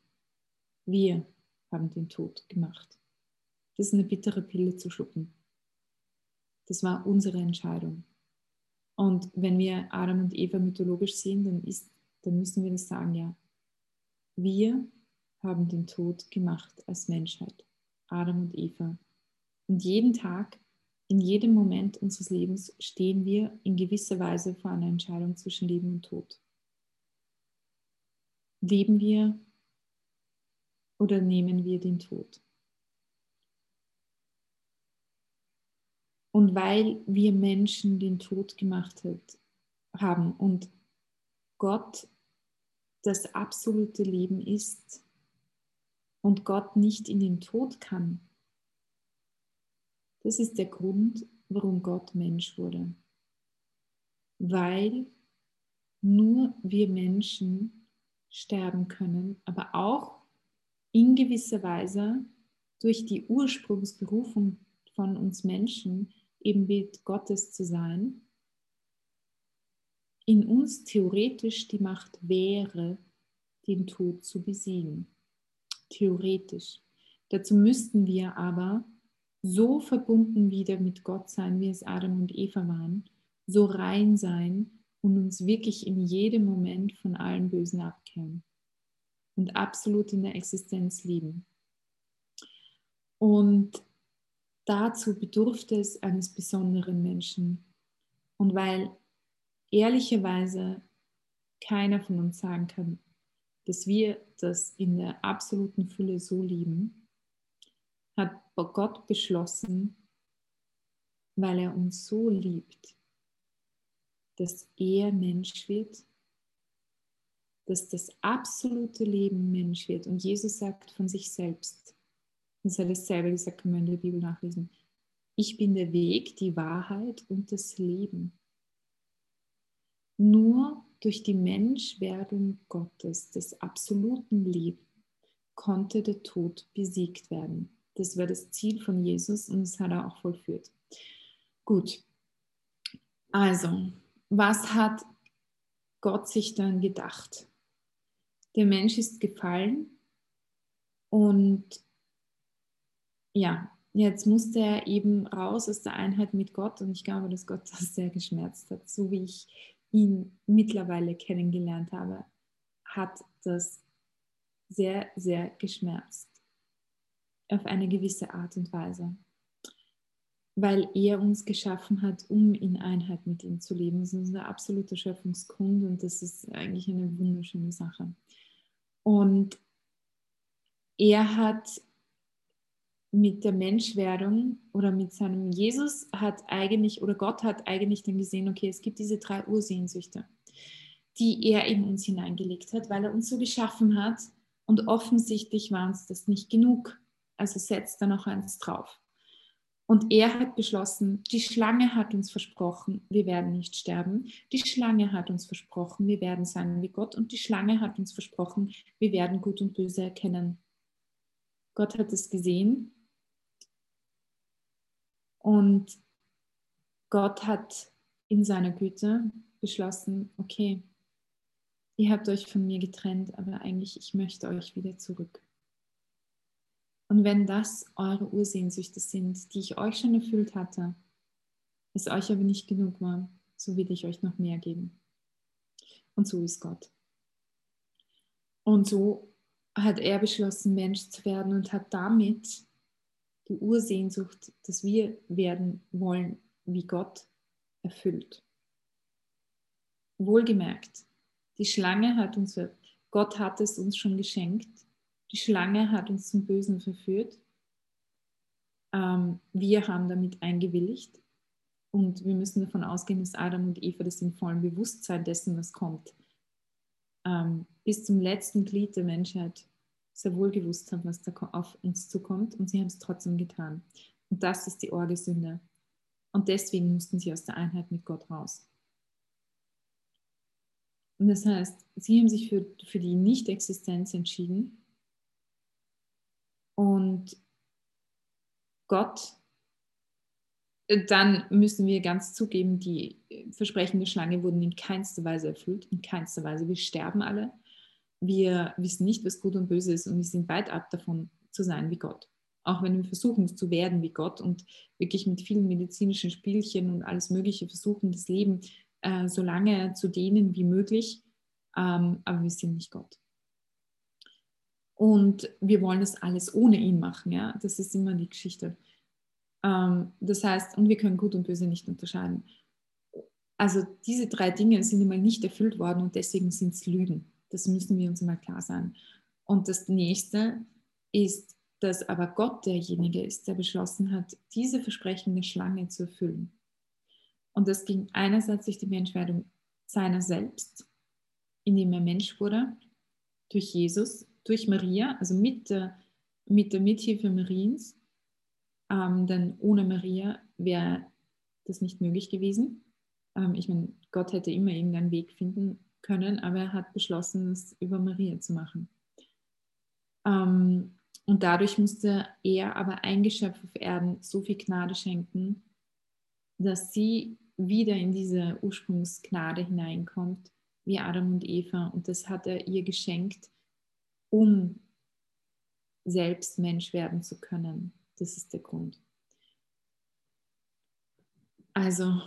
Wir haben den Tod gemacht. Das ist eine bittere Pille zu schlucken. Das war unsere Entscheidung. Und wenn wir Adam und Eva mythologisch sehen, dann, ist, dann müssen wir das sagen, ja, wir haben den Tod gemacht als Menschheit, Adam und Eva. Und jeden Tag, in jedem Moment unseres Lebens stehen wir in gewisser Weise vor einer Entscheidung zwischen Leben und Tod. Leben wir oder nehmen wir den Tod? Und weil wir Menschen den Tod gemacht haben und Gott das absolute Leben ist und Gott nicht in den Tod kann, das ist der Grund, warum Gott Mensch wurde. Weil nur wir Menschen sterben können, aber auch in gewisser Weise durch die Ursprungsberufung von uns Menschen, eben Bild Gottes zu sein, in uns theoretisch die Macht wäre, den Tod zu besiegen. Theoretisch. Dazu müssten wir aber so verbunden wieder mit Gott sein, wie es Adam und Eva waren, so rein sein, und uns wirklich in jedem Moment von allem Bösen abkehren und absolut in der Existenz lieben. Und dazu bedurfte es eines besonderen Menschen. Und weil ehrlicherweise keiner von uns sagen kann, dass wir das in der absoluten Fülle so lieben, hat Gott beschlossen, weil er uns so liebt, dass er Mensch wird, dass das absolute Leben Mensch wird. Und Jesus sagt von sich selbst, das hat er selber gesagt, kann man in der Bibel nachlesen, ich bin der Weg, die Wahrheit und das Leben. Nur durch die Menschwerdung Gottes, des absoluten Lebens, konnte der Tod besiegt werden. Das war das Ziel von Jesus und das hat er auch vollführt. Gut, also, was hat Gott sich dann gedacht? Der Mensch ist gefallen und ja, jetzt musste er eben raus aus der Einheit mit Gott und ich glaube, dass Gott das sehr geschmerzt hat, so wie ich ihn mittlerweile kennengelernt habe, hat das sehr, sehr geschmerzt. Auf eine gewisse Art und Weise. Weil er uns geschaffen hat, um in Einheit mit ihm zu leben. Das ist unser absoluter Schöpfungsgrund und das ist eigentlich eine wunderschöne Sache. Und er hat mit der Menschwerdung oder mit seinem Jesus hat eigentlich, oder Gott hat eigentlich dann gesehen, okay, es gibt diese drei Ursehnsüchte, die er in uns hineingelegt hat, weil er uns so geschaffen hat und offensichtlich war uns das nicht genug. Also setzt da noch eins drauf. Und er hat beschlossen, die Schlange hat uns versprochen, wir werden nicht sterben. Die Schlange hat uns versprochen, wir werden sein wie Gott. Und die Schlange hat uns versprochen, wir werden Gut und Böse erkennen. Gott hat es gesehen und Gott hat in seiner Güte beschlossen, okay, ihr habt euch von mir getrennt, aber eigentlich ich möchte euch wieder zurück. Und wenn das eure Ursehnsüchte sind, die ich euch schon erfüllt hatte, es euch aber nicht genug war, so will ich euch noch mehr geben. Und so ist Gott. Und so hat er beschlossen, Mensch zu werden und hat damit die Ursehnsucht, dass wir werden wollen wie Gott, erfüllt. Wohlgemerkt, die Schlange hat uns, Gott hat es uns schon geschenkt. Die Schlange hat uns zum Bösen verführt. Ähm, wir haben damit eingewilligt. Und wir müssen davon ausgehen, dass Adam und Eva das im vollen Bewusstsein dessen, was kommt, ähm, bis zum letzten Glied der Menschheit sehr wohl gewusst haben, was da auf uns zukommt und sie haben es trotzdem getan. Und das ist die Orgesünde. Und deswegen mussten sie aus der Einheit mit Gott raus. Und das heißt, sie haben sich für, für die Nicht-Existenz entschieden und Gott, äh, dann müssen wir ganz zugeben, die Versprechen der Schlange wurden in keinster Weise erfüllt, in keinster Weise. Wir sterben alle wir wissen nicht, was gut und böse ist und wir sind weit ab davon zu sein wie Gott. Auch wenn wir versuchen zu werden wie Gott und wirklich mit vielen medizinischen Spielchen und alles Mögliche versuchen, das Leben äh, so lange zu dehnen wie möglich, ähm, aber wir sind nicht Gott. Und wir wollen das alles ohne ihn machen, ja, das ist immer die Geschichte. Ähm, das heißt, und wir können Gut und Böse nicht unterscheiden. Also diese drei Dinge sind immer nicht erfüllt worden und deswegen sind es Lügen. Das müssen wir uns mal klar sein. Und das nächste ist, dass aber Gott derjenige ist, der beschlossen hat, diese Versprechen der Schlange zu erfüllen. Und das ging einerseits durch die Menschwerdung seiner selbst, indem er Mensch wurde, durch Jesus, durch Maria, also mit der, mit der Mithilfe Mariens, ähm, denn ohne Maria wäre das nicht möglich gewesen. Ähm, ich meine, Gott hätte immer irgendeinen Weg finden können, aber er hat beschlossen, es über Maria zu machen. Ähm, und dadurch musste er aber ein Geschöpf auf Erden so viel Gnade schenken, dass sie wieder in diese Ursprungsgnade hineinkommt, wie Adam und Eva. Und das hat er ihr geschenkt, um selbst Mensch werden zu können. Das ist der Grund. Also,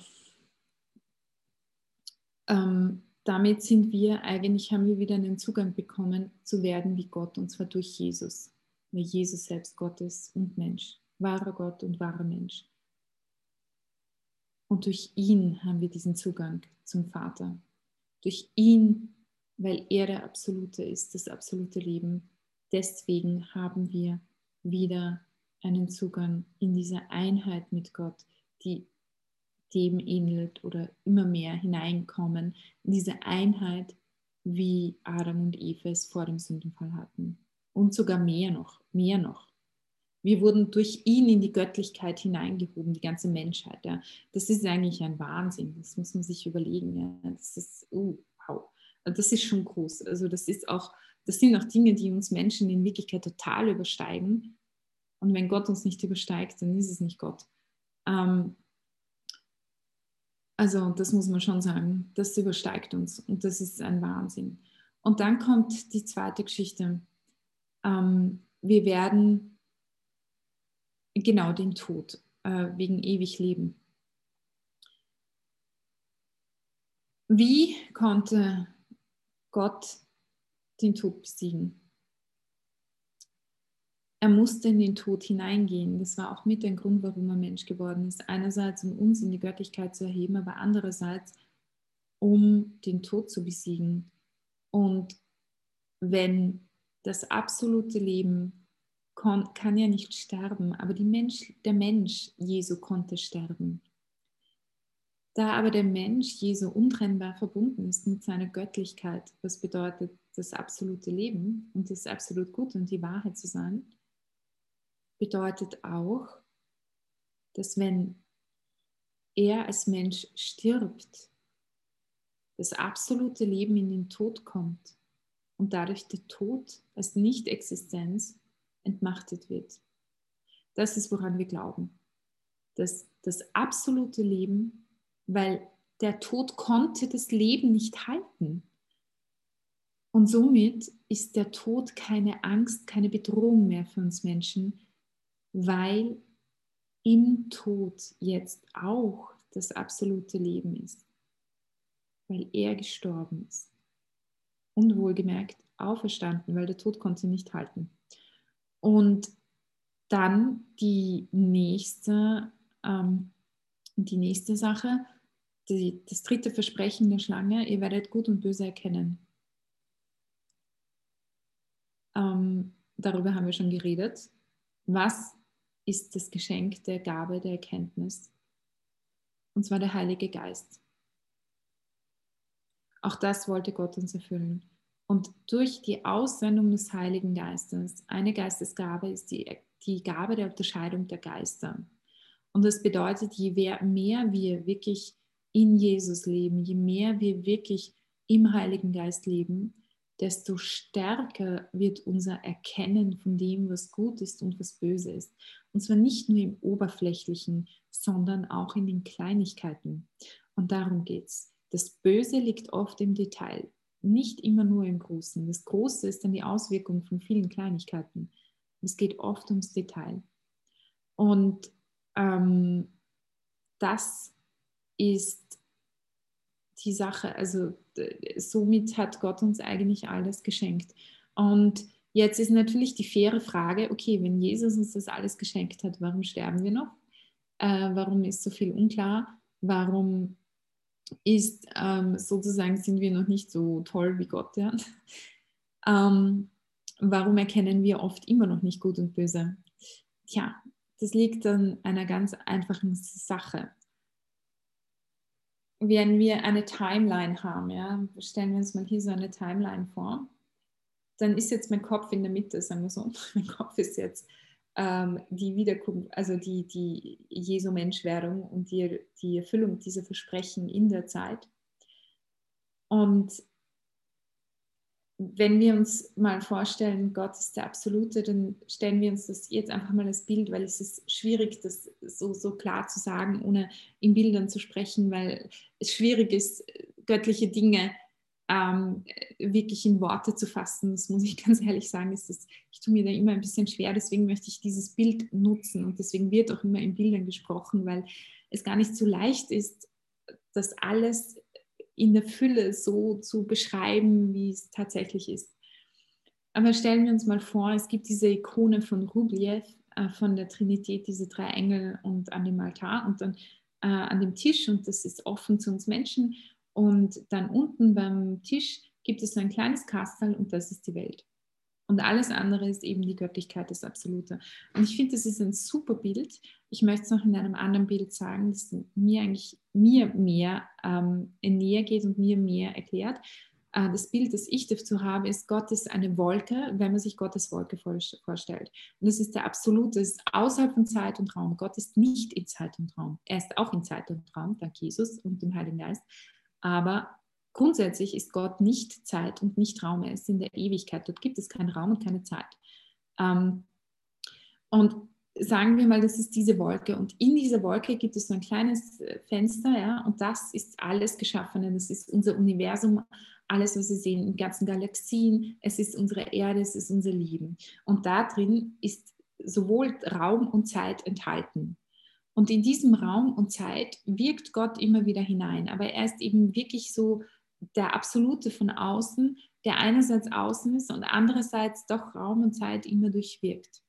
ähm, damit sind wir eigentlich, haben wir wieder einen Zugang bekommen zu werden wie Gott und zwar durch Jesus, weil Jesus selbst Gott ist und Mensch, wahrer Gott und wahrer Mensch. Und durch ihn haben wir diesen Zugang zum Vater. Durch ihn, weil er der Absolute ist, das absolute Leben. Deswegen haben wir wieder einen Zugang in diese Einheit mit Gott, die dem ähnelt oder immer mehr hineinkommen in diese Einheit, wie Adam und Eva es vor dem Sündenfall hatten. Und sogar mehr noch, mehr noch. Wir wurden durch ihn in die Göttlichkeit hineingehoben, die ganze Menschheit. Ja. Das ist eigentlich ein Wahnsinn, das muss man sich überlegen. Ja. Das ist, uh, wow. Das ist schon groß. Also das ist auch das sind auch Dinge, die uns Menschen in Wirklichkeit total übersteigen. Und wenn Gott uns nicht übersteigt, dann ist es nicht Gott. Ähm, also das muss man schon sagen, das übersteigt uns und das ist ein Wahnsinn. Und dann kommt die zweite Geschichte. Ähm, wir werden genau den Tod äh, wegen ewig leben. Wie konnte Gott den Tod besiegen? Er musste in den Tod hineingehen. Das war auch mit ein Grund, warum er Mensch geworden ist. Einerseits, um uns in die Göttlichkeit zu erheben, aber andererseits, um den Tod zu besiegen. Und wenn das absolute Leben kann ja nicht sterben, aber Mensch, der Mensch Jesu konnte sterben. Da aber der Mensch Jesu untrennbar verbunden ist mit seiner Göttlichkeit, was bedeutet das absolute Leben und das absolut Gute und die Wahrheit zu sein, bedeutet auch, dass wenn er als Mensch stirbt, das absolute Leben in den Tod kommt und dadurch der Tod als Nicht-Existenz entmachtet wird. Das ist, woran wir glauben. Dass das absolute Leben, weil der Tod konnte das Leben nicht halten. Und somit ist der Tod keine Angst, keine Bedrohung mehr für uns Menschen, weil im Tod jetzt auch das absolute Leben ist, weil er gestorben ist und wohlgemerkt auferstanden, weil der Tod konnte nicht halten. Und dann die nächste, ähm, die nächste Sache, die, das dritte Versprechen der Schlange, ihr werdet Gut und Böse erkennen. Ähm, darüber haben wir schon geredet. Was ist das Geschenk der Gabe der Erkenntnis? Und zwar der Heilige Geist. Auch das wollte Gott uns erfüllen. Und durch die Aussendung des Heiligen Geistes, eine Geistesgabe ist die, die Gabe der Unterscheidung der Geister. Und das bedeutet, je mehr wir wirklich in Jesus leben, je mehr wir wirklich im Heiligen Geist leben, desto stärker wird unser Erkennen von dem, was gut ist und was böse ist. Und zwar nicht nur im Oberflächlichen, sondern auch in den Kleinigkeiten. Und darum geht es. Das Böse liegt oft im Detail nicht immer nur im Großen. Das Große ist dann die Auswirkung von vielen Kleinigkeiten. Es geht oft ums Detail. Und ähm, das ist die Sache, also somit hat Gott uns eigentlich alles geschenkt. Und jetzt ist natürlich die faire Frage, okay, wenn Jesus uns das alles geschenkt hat, warum sterben wir noch? Äh, warum ist so viel unklar? Warum ist ähm, sozusagen, sind wir noch nicht so toll wie Gott. Ja? (laughs) Ähm, warum erkennen wir oft immer noch nicht gut und böse? Tja, das liegt an einer ganz einfachen Sache. Wenn wir eine Timeline haben, ja, stellen wir uns mal hier so eine Timeline vor, dann ist jetzt mein Kopf in der Mitte, sagen wir so. (laughs) Mein Kopf ist jetzt ähm, die Wiederkunft, also die, die Jesu Menschwerdung und die, die Erfüllung dieser Versprechen in der Zeit. Und wenn wir uns mal vorstellen, Gott ist der Absolute, dann stellen wir uns das jetzt einfach mal als Bild, weil es ist schwierig, das so, so klar zu sagen, ohne in Bildern zu sprechen, weil es schwierig ist, göttliche Dinge ähm, wirklich in Worte zu fassen. Das muss ich (laughs) ganz ehrlich sagen, ist das, ich tue mir da immer ein bisschen schwer. Deswegen möchte ich dieses Bild nutzen und deswegen wird auch immer in Bildern gesprochen, weil es gar nicht so leicht ist, das alles in der Fülle so zu beschreiben, wie es tatsächlich ist. Aber stellen wir uns mal vor, es gibt diese Ikone von Rubliev, äh, von der Trinität, diese drei Engel und an dem Altar und dann äh, an dem Tisch und das ist offen zu uns Menschen und dann unten beim Tisch gibt es so ein kleines Kastel und das ist die Welt. Und alles andere ist eben die Göttlichkeit, das Absolute. Und ich finde, das ist ein super Bild. Ich möchte es noch in einem anderen Bild sagen, das mir eigentlich mir mehr ähm, näher geht und mir mehr erklärt. Äh, das Bild, das ich dazu habe, ist, Gott ist eine Wolke, wenn man sich Gottes Wolke vorstellt. Und das ist der Absolute, das ist außerhalb von Zeit und Raum. Gott ist nicht in Zeit und Raum. Er ist auch in Zeit und Raum, dank Jesus und dem Heiligen Geist aber grundsätzlich ist Gott nicht Zeit und nicht Raum, er ist in der Ewigkeit. Dort gibt es keinen Raum und keine Zeit. Ähm, und sagen wir mal, das ist diese Wolke. Und in dieser Wolke gibt es so ein kleines äh, Fenster, ja, und das ist alles Geschaffene. Das ist unser Universum, alles, was wir sehen, in ganzen Galaxien. Es ist unsere Erde, es ist unser Leben. Und da drin ist sowohl Raum und Zeit enthalten. Und in diesem Raum und Zeit wirkt Gott immer wieder hinein. Aber er ist eben wirklich so der Absolute von außen, der einerseits außen ist und andererseits doch Raum und Zeit immer durchwirkt.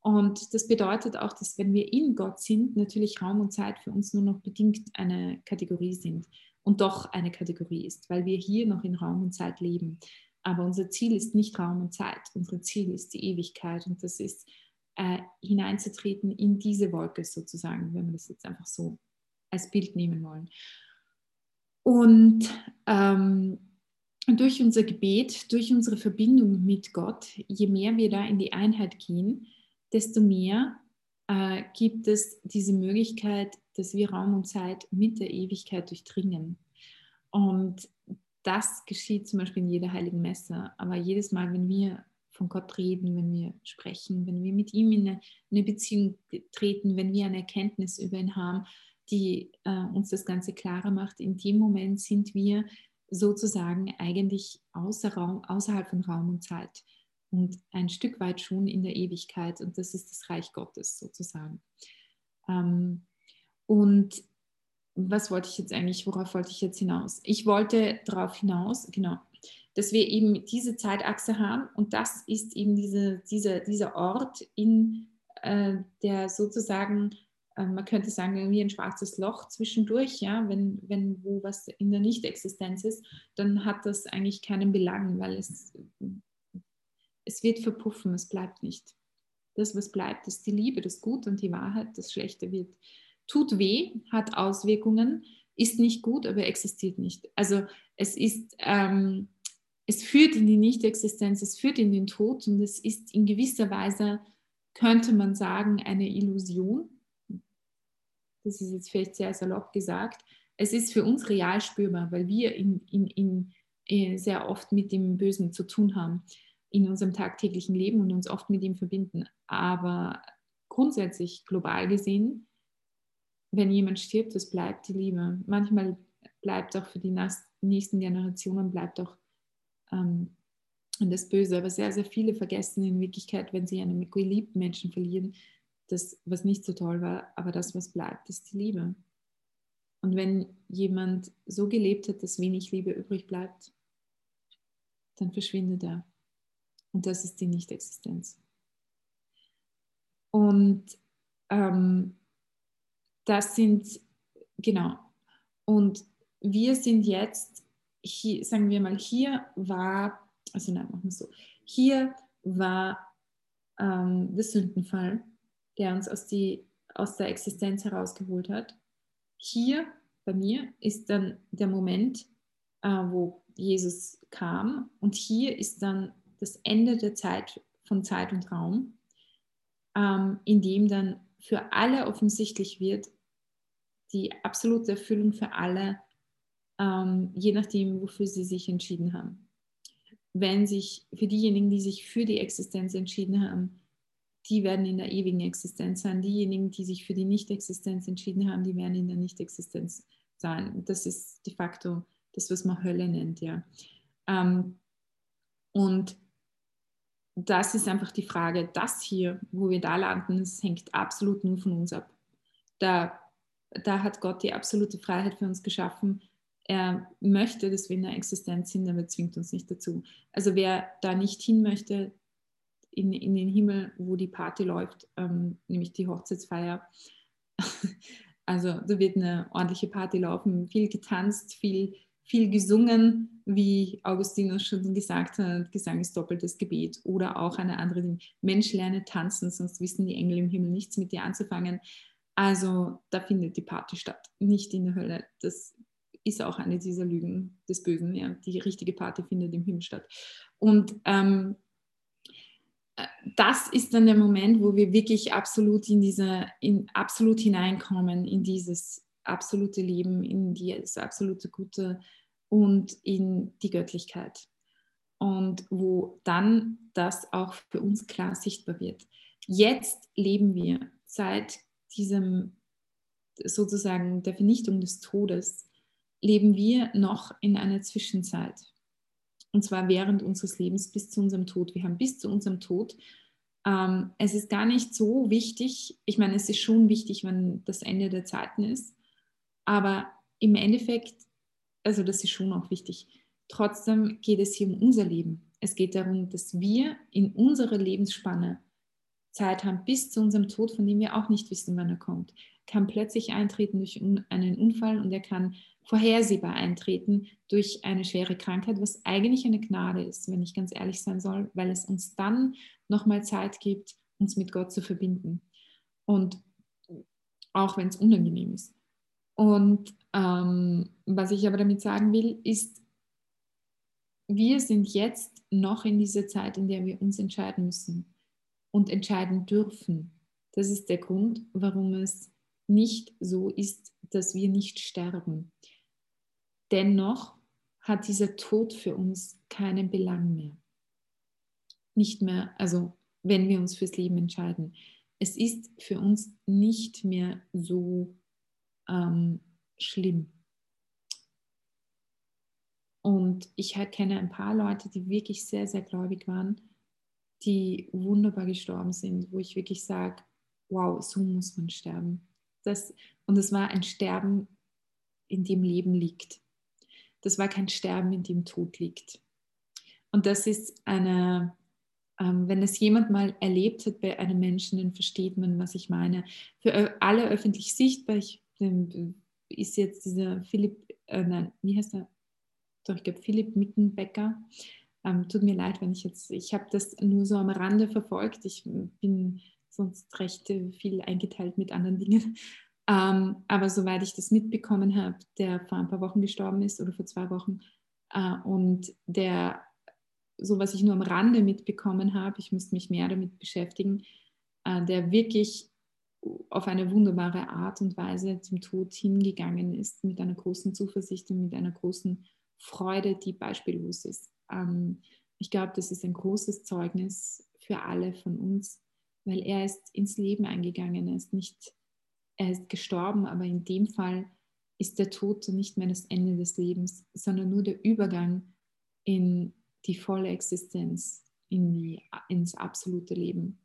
Und das bedeutet auch, dass wenn wir in Gott sind, natürlich Raum und Zeit für uns nur noch bedingt eine Kategorie sind und doch eine Kategorie ist, weil wir hier noch in Raum und Zeit leben. Aber unser Ziel ist nicht Raum und Zeit, unser Ziel ist die Ewigkeit und das ist äh, hineinzutreten in diese Wolke sozusagen, wenn wir das jetzt einfach so als Bild nehmen wollen. Und ähm, durch unser Gebet, durch unsere Verbindung mit Gott, je mehr wir da in die Einheit gehen, desto mehr äh, gibt es diese Möglichkeit, dass wir Raum und Zeit mit der Ewigkeit durchdringen. Und das geschieht zum Beispiel in jeder heiligen Messe. Aber jedes Mal, wenn wir von Gott reden, wenn wir sprechen, wenn wir mit ihm in eine, eine Beziehung treten, wenn wir eine Erkenntnis über ihn haben, die äh, uns das Ganze klarer macht, in dem Moment sind wir sozusagen eigentlich außer Raum, außerhalb von Raum und Zeit und ein Stück weit schon in der Ewigkeit. Und das ist das Reich Gottes sozusagen. Ähm, und was wollte ich jetzt eigentlich, worauf wollte ich jetzt hinaus? Ich wollte darauf hinaus, genau, dass wir eben diese Zeitachse haben und das ist eben diese, diese, dieser Ort, in äh, der sozusagen, äh, man könnte sagen, wie ein schwarzes Loch zwischendurch, ja, wenn, wenn wo was in der Nicht-Existenz ist, dann hat das eigentlich keinen Belang, weil es, es wird verpuffen, es bleibt nicht. Das, was bleibt, ist die Liebe, das Gute und die Wahrheit, das Schlechte wird tut weh, hat Auswirkungen, ist nicht gut, aber existiert nicht. Also es ist, ähm, es führt in die Nicht-Existenz, es führt in den Tod und es ist in gewisser Weise, könnte man sagen, eine Illusion. Das ist jetzt vielleicht sehr salopp gesagt. Es ist für uns real spürbar, weil wir in, in, in, äh, sehr oft mit dem Bösen zu tun haben in unserem tagtäglichen Leben und uns oft mit ihm verbinden. Aber grundsätzlich global gesehen wenn jemand stirbt, es bleibt die Liebe. Manchmal bleibt auch für die nächsten Generationen bleibt auch ähm, das Böse. Aber sehr, sehr viele vergessen in Wirklichkeit, wenn sie einen geliebten Menschen verlieren, das, was nicht so toll war, aber das, was bleibt, ist die Liebe. Und wenn jemand so gelebt hat, dass wenig Liebe übrig bleibt, dann verschwindet er. Und das ist die Nicht-Existenz. Und ähm, das sind, genau. Und wir sind jetzt, hier, sagen wir mal, hier war, also nein, machen wir so, hier war ähm, der Sündenfall, der uns aus, die, aus der Existenz herausgeholt hat. Hier bei mir ist dann der Moment, äh, wo Jesus kam und hier ist dann das Ende der Zeit von Zeit und Raum, ähm, in dem dann für alle offensichtlich wird, die absolute Erfüllung für alle, ähm, je nachdem, wofür sie sich entschieden haben. Wenn sich für diejenigen, die sich für die Existenz entschieden haben, die werden in der ewigen Existenz sein. Diejenigen, die sich für die Nicht-Existenz entschieden haben, die werden in der Nicht-Existenz sein. Das ist de facto das, was man Hölle nennt, ja. Ähm, und das ist einfach die Frage, das hier, wo wir da landen, das hängt absolut nur von uns ab. Da, da hat Gott die absolute Freiheit für uns geschaffen. Er möchte, dass wir in der Existenz sind, aber zwingt uns nicht dazu. Also wer da nicht hin möchte, in, in den Himmel, wo die Party läuft, ähm, nämlich die Hochzeitsfeier, (laughs) also da wird eine ordentliche Party laufen, viel getanzt, viel viel gesungen, wie Augustinus schon gesagt hat, Gesang ist doppeltes Gebet. Oder auch eine andere. Mensch lerne tanzen, sonst wissen die Engel im Himmel nichts mit dir anzufangen. Also da findet die Party statt, nicht in der Hölle. Das ist auch eine dieser Lügen des Bösen. Ja. Die richtige Party findet im Himmel statt. Und ähm, äh, das ist dann der Moment, wo wir wirklich absolut in diese, in absolut hineinkommen in dieses absolute Leben, in dieses absolute Gute und in die Göttlichkeit. Und wo dann das auch für uns klar sichtbar wird. Jetzt leben wir seit diesem sozusagen der Vernichtung des Todes, leben wir noch in einer Zwischenzeit. Und zwar während unseres Lebens bis zu unserem Tod. Wir haben bis zu unserem Tod. Ähm, es ist gar nicht so wichtig. Ich meine, es ist schon wichtig, wenn das Ende der Zeiten ist. Aber im Endeffekt, also das ist schon auch wichtig. Trotzdem geht es hier um unser Leben. Es geht darum, dass wir in unserer Lebensspanne Zeit haben bis zu unserem Tod, von dem wir auch nicht wissen, wann er kommt. Kann plötzlich eintreten durch einen Unfall und er kann vorhersehbar eintreten durch eine schwere Krankheit, was eigentlich eine Gnade ist, wenn ich ganz ehrlich sein soll, weil es uns dann nochmal Zeit gibt, uns mit Gott zu verbinden. Und auch wenn es unangenehm ist. Und ähm, was ich aber damit sagen will, ist, wir sind jetzt noch in dieser Zeit, in der wir uns entscheiden müssen und entscheiden dürfen. Das ist der Grund, warum es nicht so ist, dass wir nicht sterben. Dennoch hat dieser Tod für uns keinen Belang mehr. Nicht mehr, also wenn wir uns fürs Leben entscheiden. Es ist für uns nicht mehr so ähm, schlimm. Und ich kenne ein paar Leute, die wirklich sehr, sehr gläubig waren, die wunderbar gestorben sind, wo ich wirklich sage, wow, so muss man sterben. Das, und es war ein Sterben, in dem Leben liegt. Das war kein Sterben, in dem Tod liegt. Und das ist eine, ähm, wenn es jemand mal erlebt hat bei einem Menschen, dann versteht man, was ich meine. Für alle öffentlich sichtbar ich, ist jetzt dieser Philipp, äh, nein, wie heißt er? Doch, ich glaube, Philipp Mickenbecker. Ähm, tut mir leid, wenn ich jetzt, ich habe das nur so am Rande verfolgt. Ich bin sonst recht viel eingeteilt mit anderen Dingen. Ähm, aber soweit ich das mitbekommen habe, der vor ein paar Wochen gestorben ist oder vor zwei Wochen äh, und der, so was ich nur am Rande mitbekommen habe, ich müsste mich mehr damit beschäftigen, äh, der wirklich auf eine wunderbare Art und Weise zum Tod hingegangen ist, mit einer großen Zuversicht und mit einer großen Freude, die beispiellos ist. Ähm, ich glaube, das ist ein großes Zeugnis für alle von uns, weil er ist ins Leben eingegangen, er ist nicht er ist gestorben, aber in dem Fall ist der Tod nicht mehr das Ende des Lebens, sondern nur der Übergang in die volle Existenz, in die, ins absolute Leben.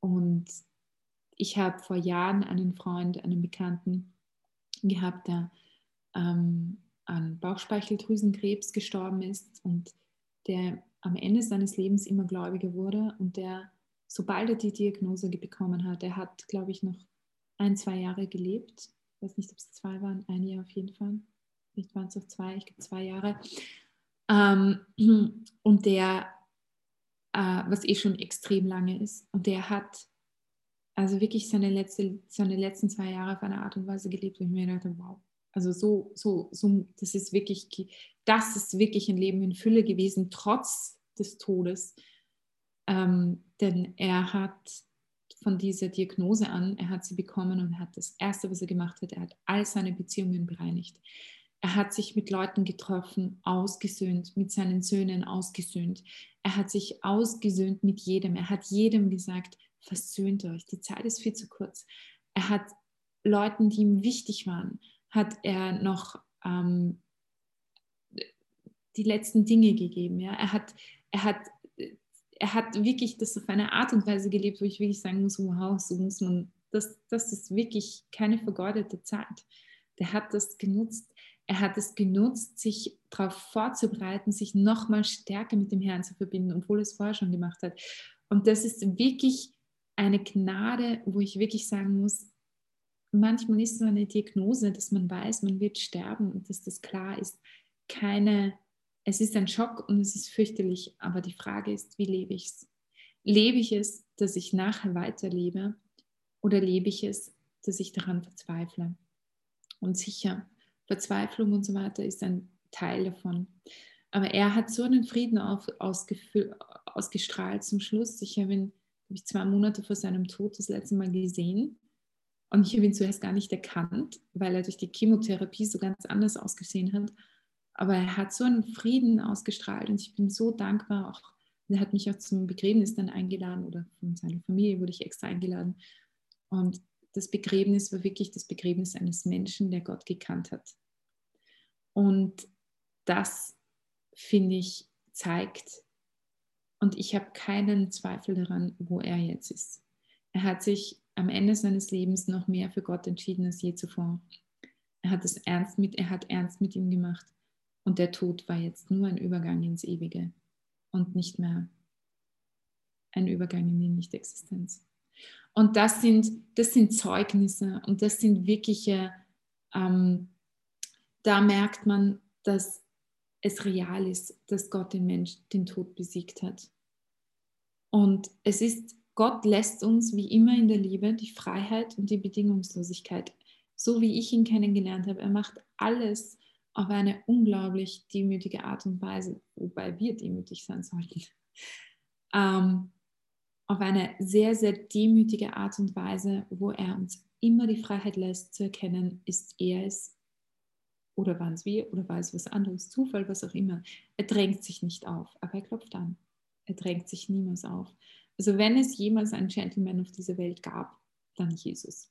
Und ich habe vor Jahren einen Freund, einen Bekannten gehabt, der ähm, an Bauchspeicheldrüsenkrebs gestorben ist und der am Ende seines Lebens immer gläubiger wurde und der, sobald er die Diagnose bekommen hat, er hat, glaube ich, noch ein, zwei Jahre gelebt. Ich weiß nicht, ob es zwei waren, ein Jahr auf jeden Fall. Nicht waren es auch zwei, ich glaube zwei Jahre. Ähm, (clears throat) und der, äh, was eh schon extrem lange ist, und der hat also wirklich seine, letzte, seine letzten zwei Jahre auf eine Art und Weise gelebt, wo ich mir dachte, wow, also so, so, so, das ist wirklich, das ist wirklich ein Leben in Fülle gewesen, trotz des Todes. Ähm, denn er hat von dieser Diagnose an, er hat sie bekommen und hat das Erste, was er gemacht hat, er hat all seine Beziehungen bereinigt. Er hat sich mit Leuten getroffen, ausgesöhnt, mit seinen Söhnen ausgesöhnt. Er hat sich ausgesöhnt mit jedem. Er hat jedem gesagt, versöhnt euch, die Zeit ist viel zu kurz. Er hat Leuten, die ihm wichtig waren, hat er noch ähm, die letzten Dinge gegeben. Ja? Er, hat, er hat er hat wirklich das auf eine Art und Weise gelebt, wo ich wirklich sagen muss, wow, so muss man, das, das ist wirklich keine vergeudete Zeit. Der hat das genutzt. Er hat es genutzt, sich darauf vorzubereiten, sich nochmal stärker mit dem Herrn zu verbinden, obwohl er es vorher schon gemacht hat. Und das ist wirklich eine Gnade, wo ich wirklich sagen muss, manchmal ist so eine Diagnose, dass man weiß, man wird sterben und dass das klar ist, keine es ist ein Schock und es ist fürchterlich, aber die Frage ist, wie lebe ich es? Lebe ich es, dass ich nachher weiterlebe oder lebe ich es, dass ich daran verzweifle? Und sicher, Verzweiflung und so weiter ist ein Teil davon. Aber er hat so einen Frieden auf, ausgestrahlt zum Schluss. Ich habe ihn hab ich zwei Monate vor seinem Tod das letzte Mal gesehen. Und ich habe ihn zuerst gar nicht erkannt, weil er durch die Chemotherapie so ganz anders ausgesehen hat. Aber er hat so einen Frieden ausgestrahlt und ich bin so dankbar. Auch, er hat mich auch zum Begräbnis dann eingeladen oder von seiner Familie wurde ich extra eingeladen. Und das Begräbnis war wirklich das Begräbnis eines Menschen, der Gott gekannt hat. Und das, finde ich, zeigt, und ich habe keinen Zweifel daran, wo er jetzt ist. Er hat sich am Ende seines Lebens noch mehr für Gott entschieden als je zuvor. Er hat es ernst mit, er hat ernst mit ihm gemacht. Und der Tod war jetzt nur ein Übergang ins Ewige und nicht mehr ein Übergang in die Nichtexistenz. Und das sind, das sind Zeugnisse und das sind wirkliche, ähm, da merkt man, dass es real ist, dass Gott den Mensch den Tod besiegt hat. Und es ist, Gott lässt uns wie immer in der Liebe die Freiheit und die Bedingungslosigkeit, so wie ich ihn kennengelernt habe. Er macht alles auf eine unglaublich demütige Art und Weise, wobei wir demütig sein sollten. (laughs) Ähm, auf eine sehr, sehr demütige Art und Weise, wo er uns immer die Freiheit lässt zu erkennen, ist er es oder waren es wir oder war es was anderes, Zufall, was auch immer. Er drängt sich nicht auf, aber er klopft an. Er drängt sich niemals auf. Also wenn es jemals einen Gentleman auf dieser Welt gab, dann Jesus.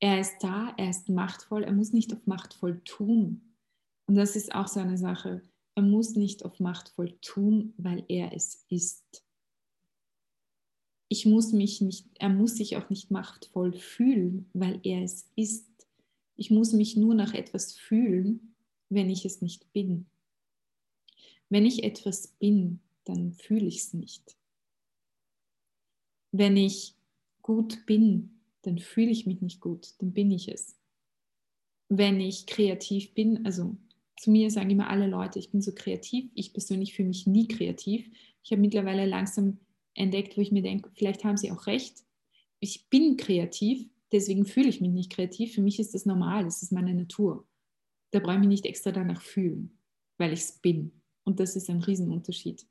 Er ist da, er ist machtvoll, er muss nicht auf machtvoll tun. Und das ist auch so eine Sache. Er muss nicht auf machtvoll tun, weil er es ist ich muss mich nicht, er muss sich auch nicht machtvoll fühlen, weil er es ist. Ich muss mich nur nach etwas fühlen, wenn ich es nicht bin. Wenn ich etwas bin, dann fühle ich es nicht. Wenn ich gut bin, dann fühle ich mich nicht gut, dann bin ich es. Wenn ich kreativ bin, also zu mir sagen immer alle Leute, ich bin so kreativ, ich persönlich fühle mich nie kreativ. Ich habe mittlerweile langsam entdeckt, wo ich mir denke, vielleicht haben sie auch recht. Ich bin kreativ, deswegen fühle ich mich nicht kreativ. Für mich ist das normal, das ist meine Natur. Da brauche ich mich nicht extra danach fühlen, weil ich es bin. Und das ist ein Riesenunterschied.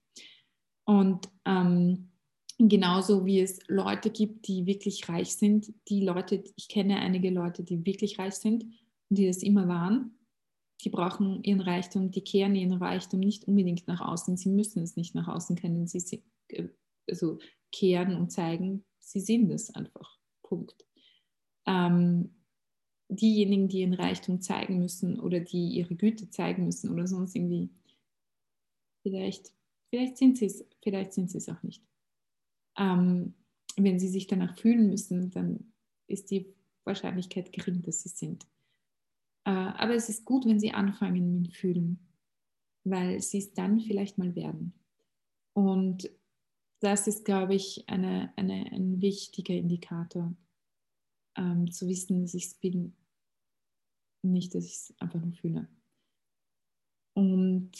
Und ähm, genauso wie es Leute gibt, die wirklich reich sind, die Leute, ich kenne einige Leute, die wirklich reich sind und die das immer waren, die brauchen ihren Reichtum, die kehren ihren Reichtum nicht unbedingt nach außen, sie müssen es nicht nach außen kennen, sie äh, also kehren und zeigen, sie sind es einfach. Punkt. Ähm, diejenigen, die ihren Reichtum zeigen müssen oder die ihre Güte zeigen müssen oder sonst irgendwie, vielleicht, vielleicht sind sie es, vielleicht sind sie es auch nicht. Ähm, wenn sie sich danach fühlen müssen, dann ist die Wahrscheinlichkeit gering, dass sie sind. Äh, aber es ist gut, wenn sie anfangen mit Fühlen, weil sie es dann vielleicht mal werden. Und das ist, glaube ich, eine, eine, ein wichtiger Indikator, ähm, zu wissen, dass ich es bin, nicht, dass ich es einfach nur fühle. Und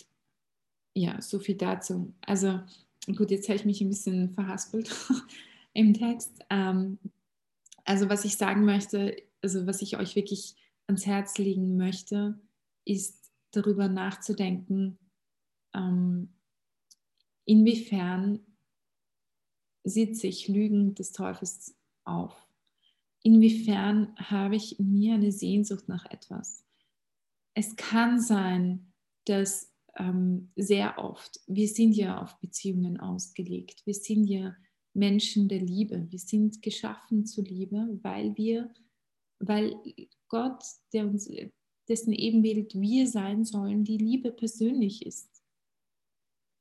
ja, so viel dazu. Also gut, jetzt habe ich mich ein bisschen verhaspelt (laughs) im Text. Ähm, also was ich sagen möchte, also was ich euch wirklich ans Herz legen möchte, ist darüber nachzudenken, ähm, inwiefern sitze ich Lügen des Teufels auf? Inwiefern habe ich in mir eine Sehnsucht nach etwas? Es kann sein, dass ähm, sehr oft, wir sind ja auf Beziehungen ausgelegt, wir sind ja Menschen der Liebe, wir sind geschaffen zur Liebe, weil wir, weil Gott, der uns, dessen Ebenbild wir sein sollen, die Liebe persönlich ist.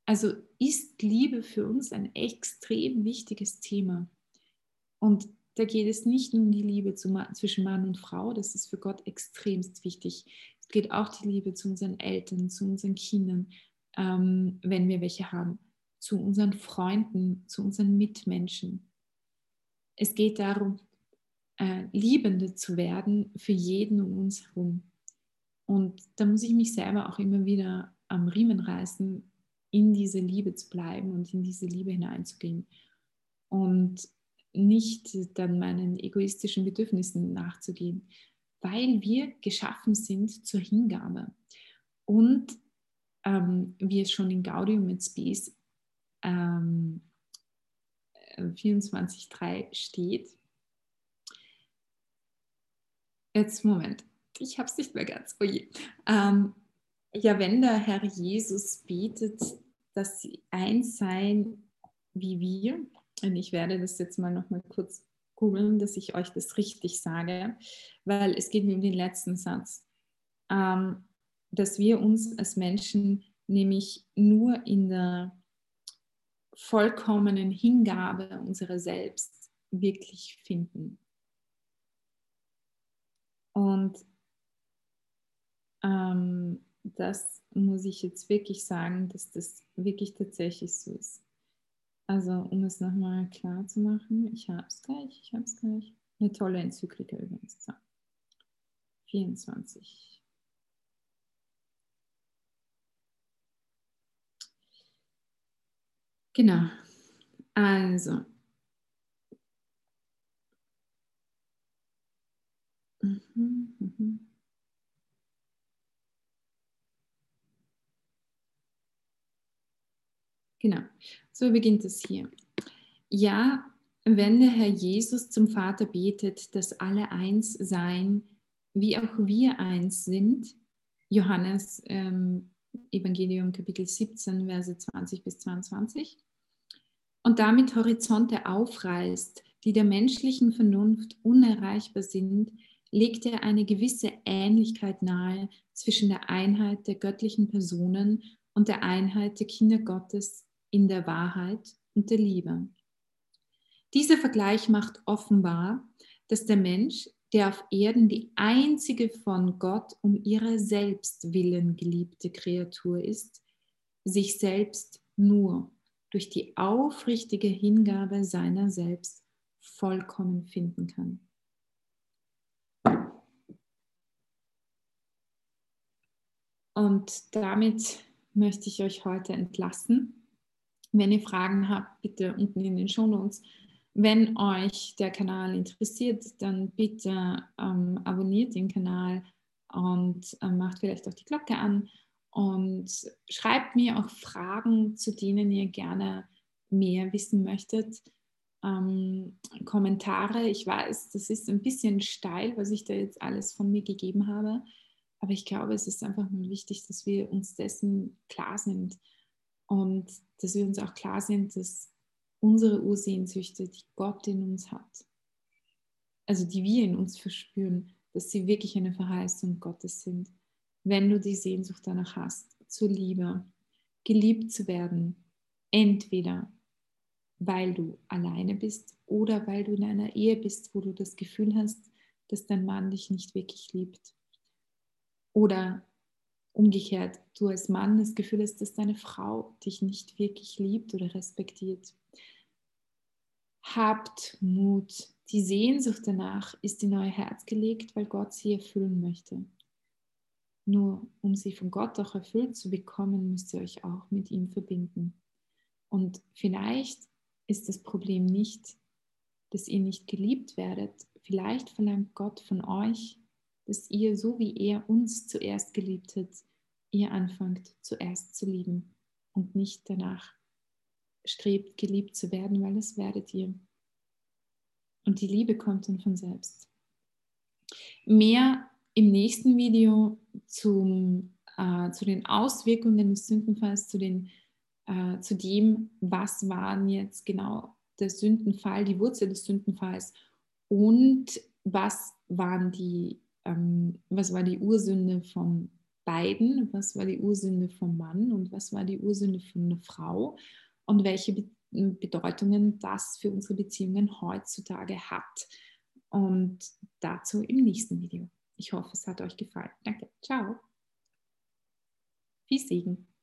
Also ist Liebe für uns ein extrem wichtiges Thema. Und da geht es nicht nur um die Liebe zwischen Mann und Frau, das ist für Gott extremst wichtig. Es geht auch die Liebe zu unseren Eltern, zu unseren Kindern, ähm, wenn wir welche haben, zu unseren Freunden, zu unseren Mitmenschen. Es geht darum, äh, Liebende zu werden für jeden um uns herum. Und da muss ich mich selber auch immer wieder am Riemen reißen, in diese Liebe zu bleiben und in diese Liebe hineinzugehen und nicht dann meinen egoistischen Bedürfnissen nachzugehen, weil wir geschaffen sind zur Hingabe. Und ähm, wie es schon in Gaudium et Spes ähm, 24.3 steht, jetzt Moment, ich habe es nicht mehr ganz. Oh ähm, ja, wenn der Herr Jesus betet, dass sie eins seien wie wir, und ich werde das jetzt mal noch mal kurz googeln, dass ich euch das richtig sage, weil es geht mir um den letzten Satz, ähm, dass wir uns als Menschen nämlich nur in der vollkommenen Hingabe unserer selbst wirklich finden. Und ähm, das muss ich jetzt wirklich sagen, dass das wirklich tatsächlich so ist. Also um es nochmal klar zu machen, ich habe es gleich, ich habe es gleich. Eine tolle Enzyklika übrigens. So. 24. Genau. Also. Genau, so beginnt es hier. Ja, wenn der Herr Jesus zum Vater betet, dass alle eins seien, wie auch wir eins sind, Johannes ähm, Evangelium Kapitel 17, Verse 20 bis 22, und damit Horizonte aufreißt, die der menschlichen Vernunft unerreichbar sind, legt er eine gewisse Ähnlichkeit nahe zwischen der Einheit der göttlichen Personen und der Einheit der Kinder Gottes in der Wahrheit und der Liebe. Dieser Vergleich macht offenbar, dass der Mensch, der auf Erden die einzige von Gott um ihrer selbst willen geliebte Kreatur ist, sich selbst nur durch die aufrichtige Hingabe seiner selbst vollkommen finden kann. Und damit möchte ich euch heute entlassen. Wenn ihr Fragen habt, bitte unten in den Show Notes. Wenn euch der Kanal interessiert, dann bitte ähm, abonniert den Kanal und ähm, macht vielleicht auch die Glocke an und schreibt mir auch Fragen, zu denen ihr gerne mehr wissen möchtet. Ähm, Kommentare. Ich weiß, das ist ein bisschen steil, was ich da jetzt alles von mir gegeben habe, aber ich glaube, es ist einfach nur wichtig, dass wir uns dessen klar sind und dass wir uns auch klar sind, dass unsere Ursehnsüchte, die Gott in uns hat, also die wir in uns verspüren, dass sie wirklich eine Verheißung Gottes sind. Wenn du die Sehnsucht danach hast, zur Liebe, geliebt zu werden, entweder weil du alleine bist oder weil du in einer Ehe bist, wo du das Gefühl hast, dass dein Mann dich nicht wirklich liebt. Oder umgekehrt du als Mann das Gefühl hast, dass deine Frau dich nicht wirklich liebt oder respektiert. Habt Mut. Die Sehnsucht danach ist in euer Herz gelegt, weil Gott sie erfüllen möchte. Nur um sie von Gott auch erfüllt zu bekommen, müsst ihr euch auch mit ihm verbinden. Und vielleicht ist das Problem nicht, dass ihr nicht geliebt werdet. Vielleicht verlangt Gott von euch, dass ihr, so wie er uns zuerst geliebt hat, ihr anfangt zuerst zu lieben und nicht danach strebt, geliebt zu werden, weil das werdet ihr. Und die Liebe kommt dann von selbst. Mehr im nächsten Video zum, äh, zu den Auswirkungen des Sündenfalls, zu, den, äh, zu dem, was waren jetzt genau der Sündenfall, die Wurzel des Sündenfalls und was waren die ähm, was war die Ursünde von beiden, was war die Ursünde vom Mann und was war die Ursünde von einer Frau und welche Be Bedeutungen das für unsere Beziehungen heutzutage hat. Und dazu im nächsten Video. Ich hoffe, es hat euch gefallen. Danke. Ciao. Viel Segen.